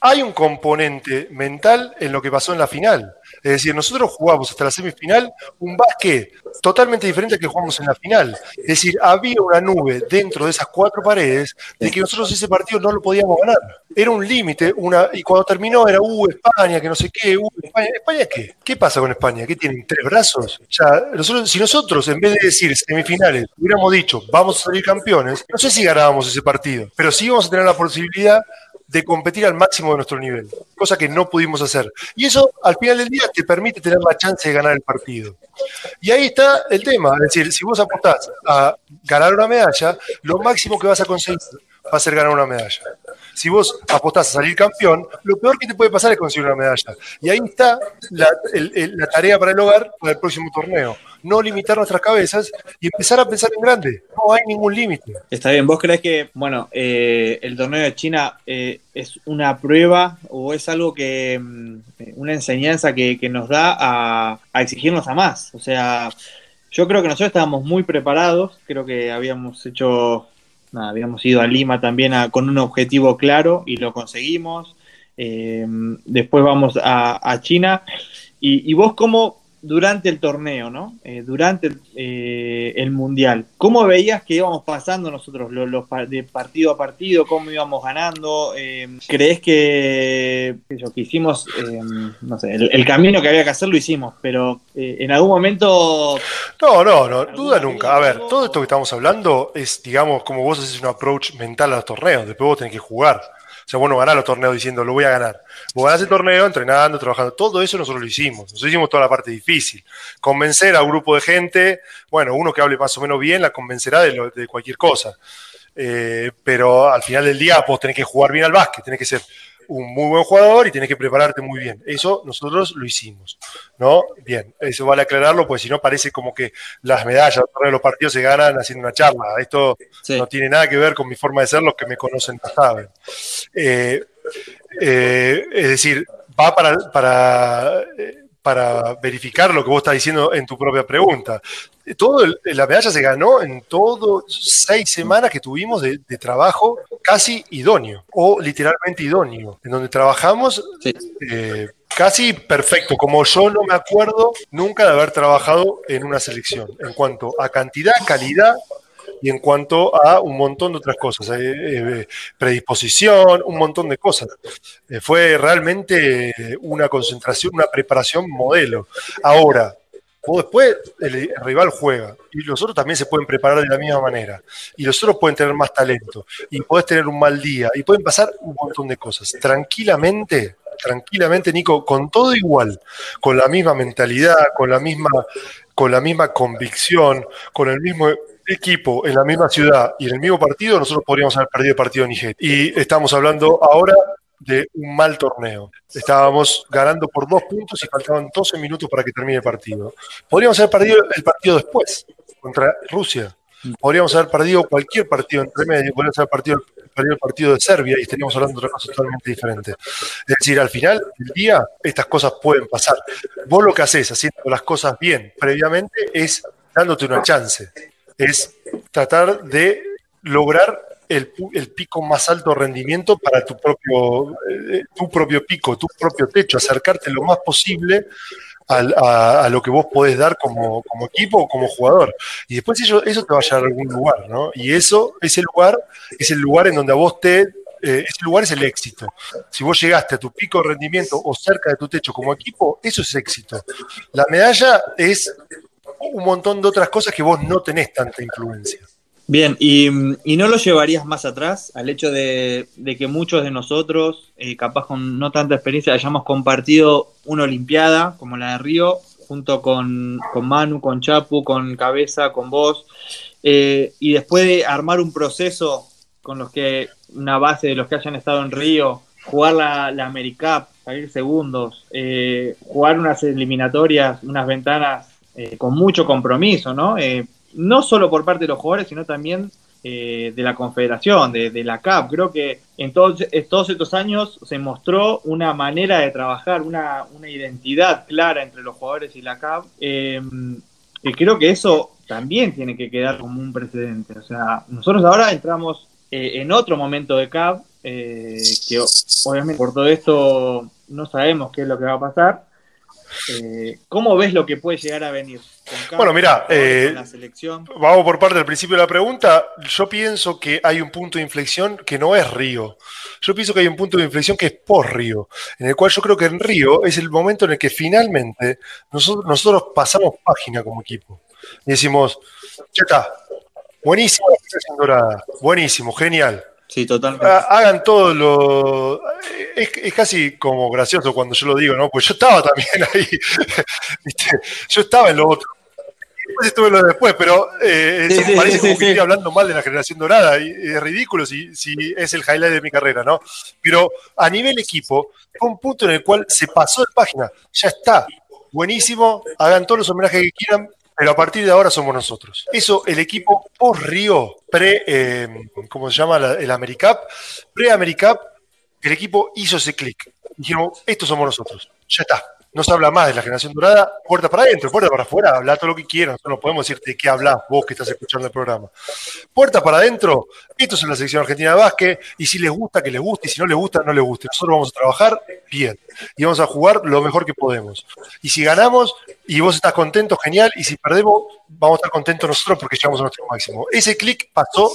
Hay un componente mental en lo que pasó en la final. Es decir, nosotros jugamos hasta la semifinal un básquet totalmente diferente al que jugamos en la final. Es decir, había una nube dentro de esas cuatro paredes de que nosotros ese partido no lo podíamos ganar. Era un límite, una y cuando terminó era, uh, España, que no sé qué, uh, España. ¿España qué? ¿Qué pasa con España? ¿Qué tienen? ¿Tres brazos? Sea, nosotros, si nosotros, en vez de decir semifinales, hubiéramos dicho, vamos a salir campeones, no sé si ganábamos ese partido, pero sí vamos a tener la posibilidad de competir al máximo de nuestro nivel, cosa que no pudimos hacer. Y eso, al final del día, te permite tener la chance de ganar el partido. Y ahí está el tema, es decir, si vos apostás a ganar una medalla, lo máximo que vas a conseguir va a ser ganar una medalla. Si vos apostás a salir campeón, lo peor que te puede pasar es conseguir una medalla. Y ahí está la, tarea para el hogar para el próximo torneo. No limitar nuestras cabezas y empezar a pensar en grande. No hay ningún límite. Está bien, ¿vos crees que, bueno, eh, el torneo de China eh, es una prueba o es algo que, mm, una enseñanza que, que nos da a, a exigirnos a más? O sea, yo creo que nosotros estábamos muy preparados, creo que habíamos hecho, nada, habíamos ido a Lima también con un objetivo claro y lo conseguimos. Eh, después vamos a, a China. Y, y vos cómo, durante el torneo, ¿no? Eh, durante el, eh, el Mundial. ¿Cómo veías que íbamos pasando nosotros los, de partido a partido? ¿Cómo íbamos ganando? Eh, ¿Crees que, que hicimos, eh, no sé, el, el camino que había que hacer lo hicimos, pero eh, en algún momento... No, no, no, ¿Alguna duda nunca. A ver, todo esto que estamos hablando es, digamos, como vos haces un approach mental a los torneos, después vos tenés que jugar. Sea, vos no ganás los torneos diciendo, lo voy a ganar. Vos ganás el torneo entrenando, trabajando. Todo eso nosotros lo hicimos. Nosotros hicimos toda la parte difícil. Convencer a un grupo de gente, bueno, uno que hable más o menos bien la convencerá de, lo- de cualquier cosa. Eh, pero al final del día vos tenés que jugar bien al básquet, tenés que ser un muy buen jugador y tenés que prepararte muy bien. Eso nosotros lo hicimos, ¿no? Bien, eso vale aclararlo, porque si no parece como que las medallas de los partidos se ganan haciendo una charla. Esto Sí. no tiene nada que ver con mi forma de ser, los que me conocen lo saben. Eh, eh, es decir, va para, para, eh, para verificar lo que vos estás diciendo en tu propia pregunta. Todo el- la medalla se ganó en todo seis semanas que tuvimos de, de trabajo casi idóneo o literalmente idóneo, en donde trabajamos Sí. eh, casi perfecto, como yo no me acuerdo nunca de haber trabajado en una selección, en cuanto a cantidad, calidad y en cuanto a un montón de otras cosas, eh, eh, predisposición, un montón de cosas. Eh, fue realmente una concentración, una preparación modelo. Ahora, vos después el, el rival juega y los otros también se pueden preparar de la misma manera y los otros pueden tener más talento y podés tener un mal día y pueden pasar un montón de cosas. Tranquilamente, tranquilamente, Nico, con todo igual, con la misma mentalidad, con la misma, con la misma convicción, con el mismo equipo en la misma ciudad y en el mismo partido, nosotros podríamos haber perdido el partido en Nigeria. Y estamos hablando ahora de un mal torneo. Estábamos ganando por dos puntos y faltaban 12 minutos para que termine el partido. Podríamos haber perdido el partido después contra Rusia. Podríamos haber perdido cualquier partido entre medio, podríamos haber partido, perdido el partido de Serbia y estaríamos hablando de otra cosa totalmente diferente. Es decir, al final del día, estas cosas pueden pasar. Vos lo que haces haciendo las cosas bien previamente es dándote una chance. Es tratar de lograr el, el pico más alto rendimiento para tu propio, eh, tu propio pico, tu propio techo, acercarte lo más posible al- a, a lo que vos podés dar como, como equipo o como jugador. Y después eso, eso te va a llevar a algún lugar, ¿no? Y eso, ese lugar, es el lugar en donde a vos te... eh, ese lugar es el éxito. Si vos llegaste a tu pico de rendimiento o cerca de tu techo como equipo, eso es éxito. La medalla es un montón de otras cosas que vos no tenés tanta influencia. Bien, y, y no lo llevarías más atrás al hecho de, de que muchos de nosotros, eh, capaz con no tanta experiencia, hayamos compartido una Olimpiada como la de Río, junto con, con Manu, con Chapu, con Cabeza, con vos, eh, y después de armar un proceso con los que, una base de los que hayan estado en Río, jugar la, la AmeriCup, salir segundos, eh, jugar unas eliminatorias, unas ventanas eh, con mucho compromiso, ¿no? Eh, no solo por parte de los jugadores, sino también eh, de la confederación, de, la CAP. Creo que en todos, estos años se mostró una manera de trabajar, una, identidad clara entre los jugadores y la CAP. Eh, y creo que eso también tiene que quedar como un precedente. O sea, nosotros ahora entramos eh, en otro momento de CAP, eh, que obviamente por todo esto no sabemos qué es lo que va a pasar. Eh, ¿Cómo ves lo que puede llegar a venir? Bueno, mira, eh, la selección. vamos por parte del principio de la pregunta. Yo pienso que hay un punto de inflexión que no es Río. Yo pienso que hay un punto de inflexión que es post Río, en el cual yo creo que en Río es el momento en el que finalmente nosotros, nosotros pasamos página como equipo. Y decimos, ya está, buenísimo dorada, buenísimo, genial. Sí, totalmente. Hagan todo lo. Es, es, casi como gracioso cuando yo lo digo, ¿no? Pues yo estaba también ahí. ¿viste? Yo estaba en lo otro. Después estuve en lo de después, pero eh, sí, sí, parece sí, como que estoy hablando mal de la generación dorada y es ridículo si, si es el highlight de mi carrera, ¿no? Pero a nivel equipo, fue un punto en el cual se pasó de página. Ya está. Buenísimo. Hagan todos los homenajes que quieran, pero a partir de ahora somos nosotros. Eso, el equipo post Río, pre, eh, ¿cómo se llama? La, el AmeriCup, pre-AmeriCup, el equipo hizo ese clic. Dijeron, estos somos nosotros, ya está. No se habla más de la generación dorada, puerta para adentro, puerta para afuera, habla todo lo que quieras, nosotros no podemos decirte de qué hablas vos que estás escuchando el programa. Puerta para adentro, esto es la selección argentina de básquet, y si les gusta, que les guste, y si no les gusta, no les guste. Nosotros vamos a trabajar bien, y vamos a jugar lo mejor que podemos. Y si ganamos, y vos estás contento, genial, y si perdemos, vamos a estar contentos nosotros porque llegamos a nuestro máximo. Ese clic pasó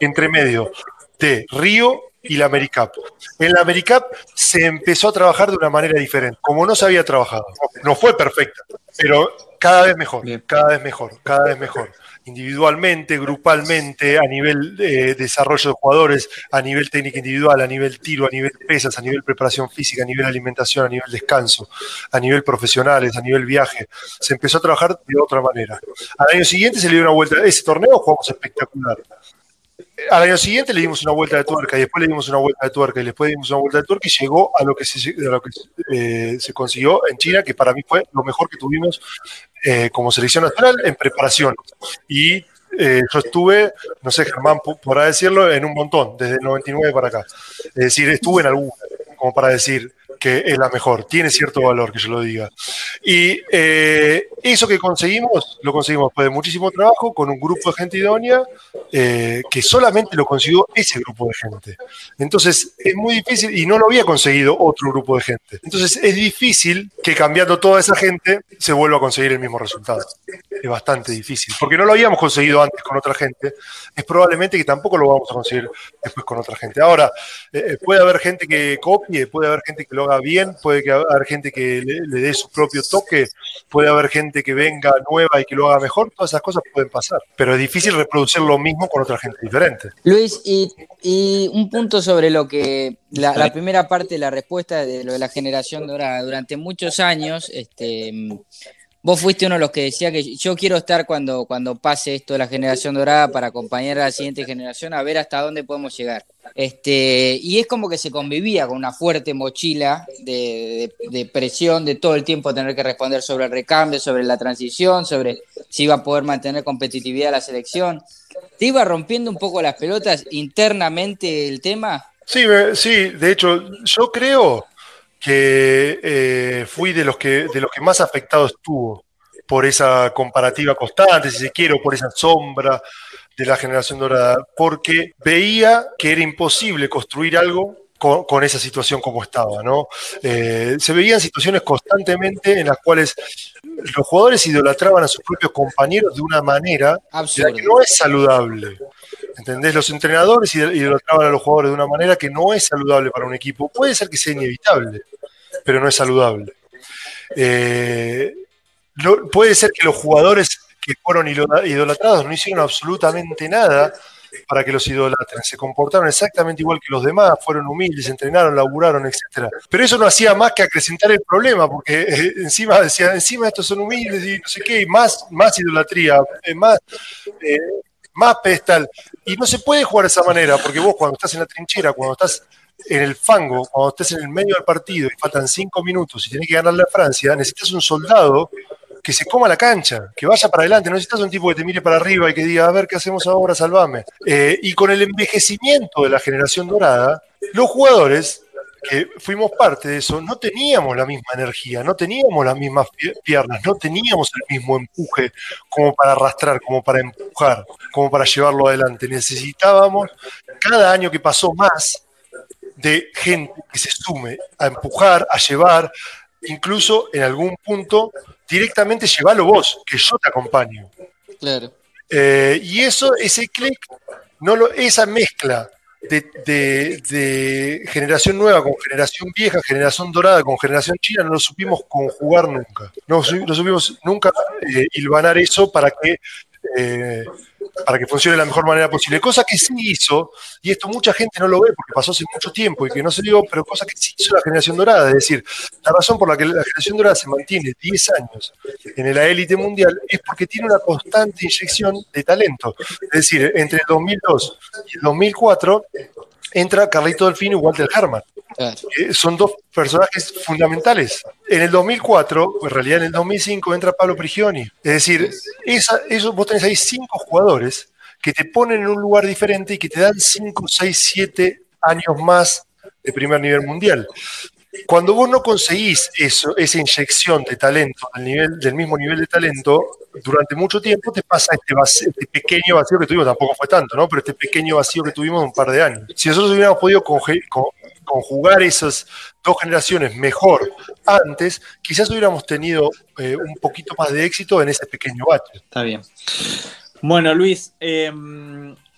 entre medio de Río y la AmeriCup. En la AmeriCup se empezó a trabajar de una manera diferente, como no se había trabajado. No fue perfecta, pero cada vez mejor, cada vez mejor, cada vez mejor. Individualmente, grupalmente, a nivel de desarrollo de jugadores, a nivel técnica individual, a nivel tiro, a nivel pesas, a nivel preparación física, a nivel alimentación, a nivel descanso, a nivel profesionales, a nivel viaje. Se empezó a trabajar de otra manera. Al año siguiente se le dio una vuelta. Ese torneo jugamos espectacular al año siguiente le dimos una vuelta de tuerca y después le dimos una vuelta de tuerca y después le dimos una vuelta de tuerca y llegó a lo que se, a lo que, eh, se consiguió en China, que para mí fue lo mejor que tuvimos eh, como selección nacional en preparación. Y eh, yo estuve, no sé, Germán po- podrá decirlo, en un montón, desde el 99 para acá. Es decir, estuve en alguna, como para decir que es la mejor. Tiene cierto valor que yo lo diga. Y eh, eso que conseguimos, lo conseguimos después de muchísimo trabajo, con un grupo de gente idónea, eh, que solamente lo consiguió ese grupo de gente. Entonces es muy difícil, y no lo había conseguido otro grupo de gente. Entonces es difícil que cambiando toda esa gente se vuelva a conseguir el mismo resultado. Es bastante difícil, porque no lo habíamos conseguido antes con otra gente, es probablemente que tampoco lo vamos a conseguir después con otra gente. Ahora, eh, puede haber gente que copie, puede haber gente que lo haga bien, puede que haber gente que le, le dé su propio toque, puede haber gente que venga nueva y que lo haga mejor, todas esas cosas pueden pasar, pero es difícil reproducir lo mismo con otra gente diferente. Luis, y, y un punto sobre lo que la, la primera parte de la respuesta de lo de la generación dorada. Durante muchos años, este, vos fuiste uno de los que decía que yo quiero estar cuando, cuando pase esto de la generación dorada para acompañar a la siguiente generación a ver hasta dónde podemos llegar. Este, y es como que se convivía con una fuerte mochila de, de- de presión de todo el tiempo tener que responder sobre el recambio, sobre la transición, sobre si iba a poder mantener competitividad la selección. ¿Te iba rompiendo un poco las pelotas internamente el tema? Sí, sí, de hecho, yo creo que eh, fui de los que, de los que más afectado estuvo por esa comparativa constante, si se quiere, o por esa sombra de la generación dorada, porque veía que era imposible construir algo con, con esa situación como estaba, ¿no? Eh, se veían situaciones constantemente en las cuales los jugadores idolatraban a sus propios compañeros de una manera de la Absurdo. que no es saludable. ¿Entendés? Los entrenadores idol- idolatraban a los jugadores de una manera que no es saludable para un equipo. Puede ser que sea inevitable, pero no es saludable. Eh, puede ser que los jugadores que fueron idola- idolatrados no hicieron absolutamente nada para que los idolatren. Se comportaron exactamente igual que los demás, fueron humildes, entrenaron, laburaron, etc. Pero eso no hacía más que acrecentar el problema, porque eh, encima decía, encima estos son humildes y no sé qué, y más, más idolatría, eh, más, eh, más pedestal. Y no se puede jugar de esa manera, porque vos cuando estás en la trinchera, cuando estás en el fango, cuando estés en el medio del partido y faltan cinco minutos y tenés que ganarle a Francia, necesitas un soldado que se coma la cancha, que vaya para adelante. No necesitas un tipo que te mire para arriba y que diga, a ver qué hacemos ahora, salvame. Eh, y con el envejecimiento de la generación dorada, los jugadores que fuimos parte de eso, no teníamos la misma energía, no teníamos las mismas pie- piernas, no teníamos el mismo empuje como para arrastrar, como para empujar, como para llevarlo adelante. Necesitábamos cada año que pasó más de gente que se sume a empujar, a llevar, incluso en algún punto directamente llevalo vos, que yo te acompaño. Claro. Eh, y eso, ese clic, no lo, esa mezcla de, de- generación nueva con generación vieja, generación dorada con generación china, no lo supimos conjugar nunca. No, no supimos nunca eh, eso para que, eh, para que funcione de la mejor manera posible. Cosa que sí hizo, y esto mucha gente no lo ve porque pasó hace mucho tiempo y que no se dio, pero cosa que sí hizo la generación dorada. Es decir, la razón por la que la generación dorada se mantiene 10 años en la élite mundial es porque tiene una constante inyección de talento. Es decir, entre el 2002 y el 2004 entra Carlito Delfino y Walter Herman. Claro. Eh, son dos personajes fundamentales. En el 2004, en realidad en el 2005, entra Pablo Prigioni. Es decir, esa, eso, vos tenés ahí cinco jugadores que te ponen en un lugar diferente y que te dan 5, 6, 7 años más de primer nivel mundial. cuando vos no conseguís eso, esa inyección de talento, del, nivel, del mismo nivel de talento, durante mucho tiempo te pasa este, vac- este pequeño vacío que tuvimos, tampoco fue tanto, ¿no? Pero este pequeño vacío que tuvimos un par de años. Si nosotros hubiéramos podido con- conjugar esas dos generaciones mejor antes, quizás hubiéramos tenido eh, un poquito más de éxito en ese pequeño bache. Está bien. Bueno, Luis, eh,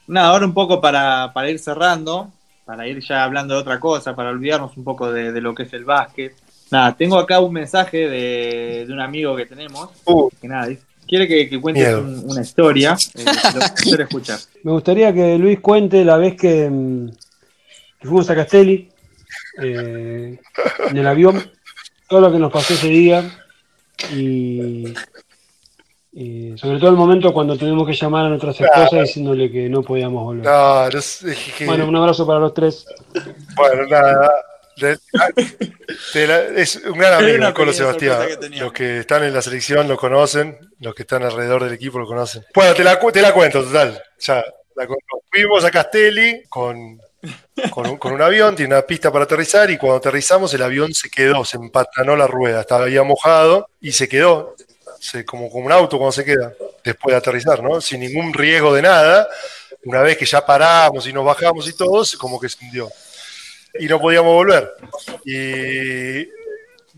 nada, ahora un poco para, para ir cerrando, para ir ya hablando de otra cosa, para olvidarnos un poco de, de lo que es el básquet. Nada, tengo acá un mensaje de, de un amigo que tenemos, Uh, que nada, dice, quiere que, que cuentes un- una historia, eh, lo quiero escuchar. Me gustaría que Luis cuente la vez que, mm, que fuimos a Castelli eh, en el avión, todo lo que nos pasó ese día y, y sobre todo el momento cuando tuvimos que llamar a nuestras esposas diciéndole que no podíamos volver. no, no sé, es que- Bueno, un abrazo para los tres. Bueno, nada. de- de la- es un gran amigo, Colo Sebastián. que. Los que están en la selección lo conocen, los que están alrededor del equipo lo conocen. Bueno, te la, cu- te la cuento, total. Ya, la. Fuimos a Castelli con, con, un, avión, tiene una pista para aterrizar y cuando aterrizamos el avión se quedó, se empatanó la rueda, estaba ya mojado y se quedó, se, como, como un auto cuando se queda, después de aterrizar, ¿no? Sin ningún riesgo de nada. Una vez que ya paramos y nos bajamos y todo, como que se hundió y no podíamos volver. Y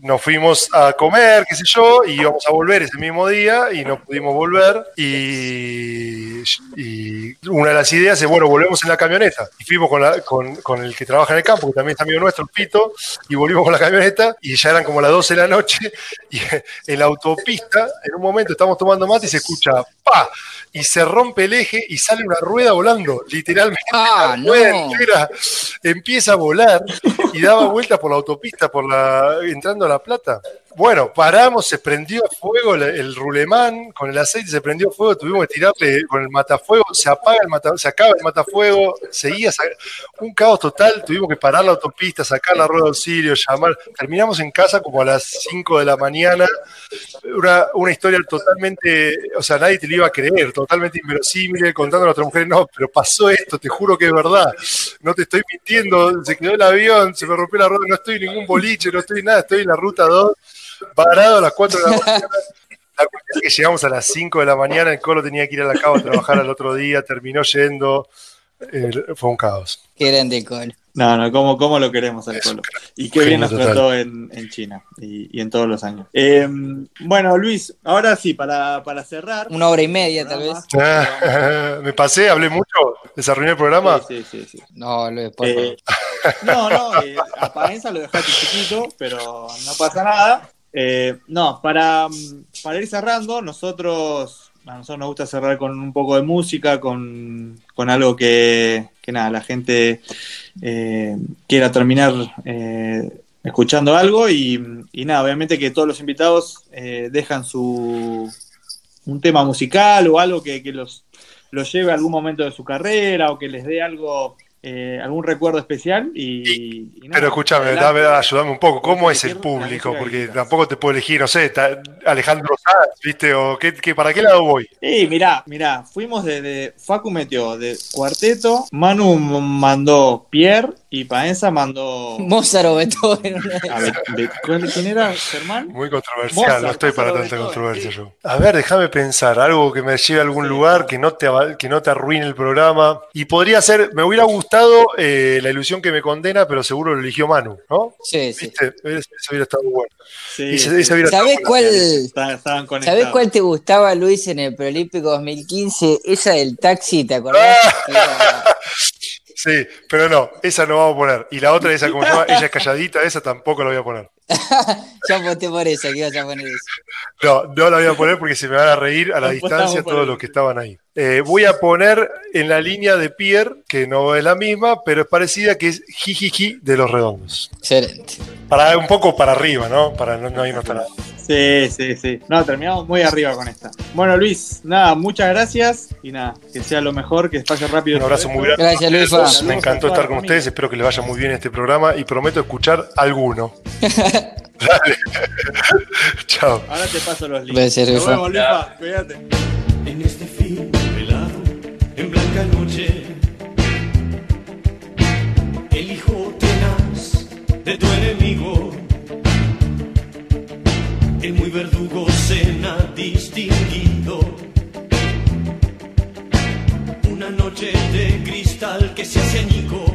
nos fuimos a comer, qué sé yo, y íbamos a volver ese mismo día y no pudimos volver. Y, y una de las ideas es, bueno, volvemos en la camioneta. Y fuimos con, la- con, con el que trabaja en el campo, que también es amigo nuestro, el Pito, y volvimos con la camioneta y ya eran como las 12 de la noche. Y en la autopista, en un momento estamos tomando mate y se escucha ¡pa! Y se rompe el eje y sale una rueda volando, literalmente. Ah, la rueda no. entera empieza a volar y daba vueltas por la autopista, por la, entrando a La Plata. Bueno, paramos, se prendió fuego el, rulemán, con el aceite se prendió fuego, tuvimos que tirarle con el matafuego, se apaga el mata, se acaba el matafuego, seguía un caos total, tuvimos que parar la autopista, sacar la rueda de auxilio, llamar, terminamos en casa como a las 5 de la mañana, una, una historia totalmente, o sea, nadie te lo iba a creer, totalmente inverosímil, contando a otra mujer, no, pero pasó esto, te juro que es verdad, no te estoy mintiendo, se quedó el avión, se me rompió la rueda, no estoy en ningún boliche, no estoy en nada, estoy en la ruta 2, parado a las 4 de la mañana. La cuestión es que llegamos a las 5 de la mañana, el Colo tenía que ir a la cabo a trabajar al otro día, terminó yendo, eh, fue un caos. Qué grande Colo. No, no, ¿cómo, cómo lo queremos al Colo? Y qué bien nos total. trató en, en China y, y en todos los años. Eh, bueno, Luis, ahora sí, para, para cerrar. Una hora y media tal vez. programa, Me pasé, hablé mucho, desarrollé el programa. Sí, sí, sí. sí. No, Luis, por Eh, no, no, eh, a Paenza lo dejaste chiquito, pero no pasa nada. Eh, no, para, mm, para ir cerrando, nosotros, a nosotros nos gusta cerrar con un poco de música, con, con algo que, que nada, la gente eh, quiera terminar eh, escuchando algo y, y nada, obviamente que todos los invitados eh, dejan su un tema musical o algo que, que los, los lleve a algún momento de su carrera o que les dé algo, eh, algún recuerdo especial y, y nada, Pero escúchame, adelante. dame, ayúdame un poco. ¿Cómo es el público? Porque tampoco te puedo elegir, no sé, Alejandro Sanz, ¿viste? O qué, qué- ¿Para qué lado voy? Sí, mirá, mirá, fuimos de, de Facu metió de cuarteto, Manu mandó Pierre y Paenza mandó... Mozart o Beethoven. una de A esas. ver, ¿de- ¿cuál- ¿quién era, Germán? Muy controversial, Mozart, no estoy para Mozart, tanta Beethoven, controversia sí. yo. A ver, déjame pensar, algo que me lleve a algún Sí. lugar, que no, te, que no te arruine el programa. Y podría ser, me hubiera gustado eh, La ilusión que me condena, pero seguro lo eligió Manu, ¿no? Sí, sí. Ese hubiera estado bueno. Sí, ¿Sabés cuál, Estaban, estaban conectados. ¿Sabés cuál te gustaba, Luis, en el Prolímpico 2015? Esa del taxi, ¿te acordás? Era- Sí, pero no, esa no vamos a poner. Y la otra, esa como se llama, ella es calladita, esa tampoco la voy a poner. ya voté por esa, que ibas a poner eso. No, no la voy a poner porque se me van a reír a la Apostamos distancia todos los que estaban ahí. Eh, voy a poner en la línea de Pierre, que no es la misma, pero es parecida, que es Jijiji de los redondos. Excelente. Para un poco para arriba, ¿no? Para no, no irnos tan abajo. Sí, sí, sí. No, terminamos muy arriba con esta. Bueno, Luis, nada, muchas gracias y nada, que sea lo mejor, que pase rápido. Un abrazo muy grande. Gracias, Luis. Me encantó estar con ustedes, espero que les vaya muy bien este programa y prometo escuchar alguno. Dale. Chao. Ahora te paso los links. Gracias, Nos Luis. vemos. Cuídate. en este El hijo tenaz de tu enemigo que muy verdugo cena distinguido. Una noche de cristal que se hace añicos.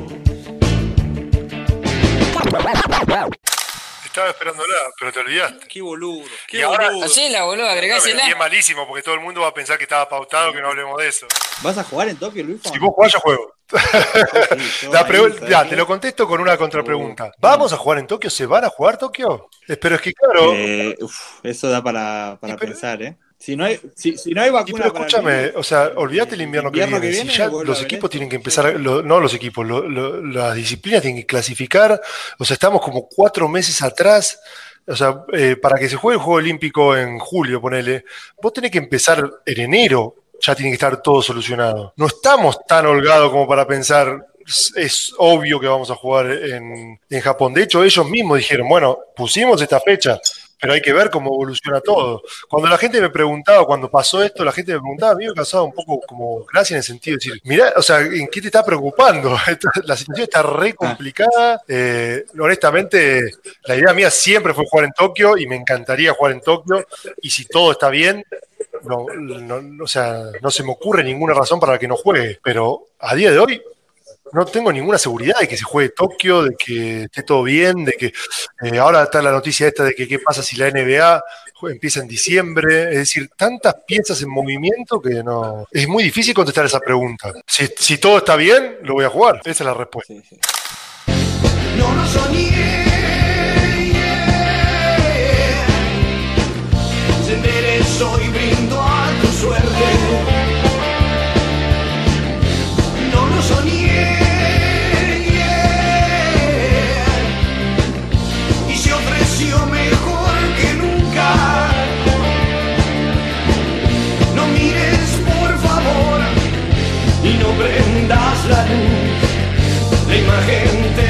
Estaba esperándola, pero te olvidaste. Qué boludo. Y Qué ahora- boludo. Hacela, boludo, Y agregásela. es malísimo porque todo el mundo va a pensar que estaba pautado que no hablemos de eso. ¿Vas a jugar en Tokio, Luis? Si vos jugás, yo juego. La ya, te lo contesto con una contrapregunta. ¿Vamos a jugar en Tokio? ¿Se van a jugar Tokio? Eh, Pero es que claro, Eh, uf, eso da para, para pensar, ¿eh? Si no hay, si, no hay pero escúchame, o sea, olvídate el invierno, invierno que que viene. viene, si ya los equipos tienen que empezar, lo- no los equipos, lo- lo- las disciplinas tienen que clasificar. O sea, estamos como cuatro meses atrás. O sea, eh, para que se juegue el Juego Olímpico en julio, ponele, vos tenés que empezar en enero, ya tiene que estar todo solucionado. No estamos tan holgados como para pensar, es, es obvio que vamos a jugar en, en Japón. De hecho, ellos mismos dijeron, bueno, pusimos esta fecha, pero hay que ver cómo evoluciona todo. Cuando la gente me preguntaba, cuando pasó esto, la gente me preguntaba, a mí me causaba un poco como gracia en el sentido de decir, mira, o sea, ¿en qué te está preocupando? la situación está re complicada. Eh, honestamente, la idea mía siempre fue jugar en Tokio y me encantaría jugar en Tokio. Y si todo está bien, no, o sea, no se me ocurre ninguna razón para que no juegue. Pero a día de hoy no tengo ninguna seguridad de que se juegue Tokio, de que esté todo bien, de que eh, ahora está la noticia esta de que qué pasa si la NBA empieza en diciembre. Es decir, tantas piezas en movimiento que no. Es muy difícil contestar esa pregunta. Si, todo está bien, lo voy a jugar. Esa es la respuesta. Sí. No soñé. Tu suerte. No lo soñé. Y se ofreció mejor que nunca. No mires, por favor, y no prendas la luz. La imagen te.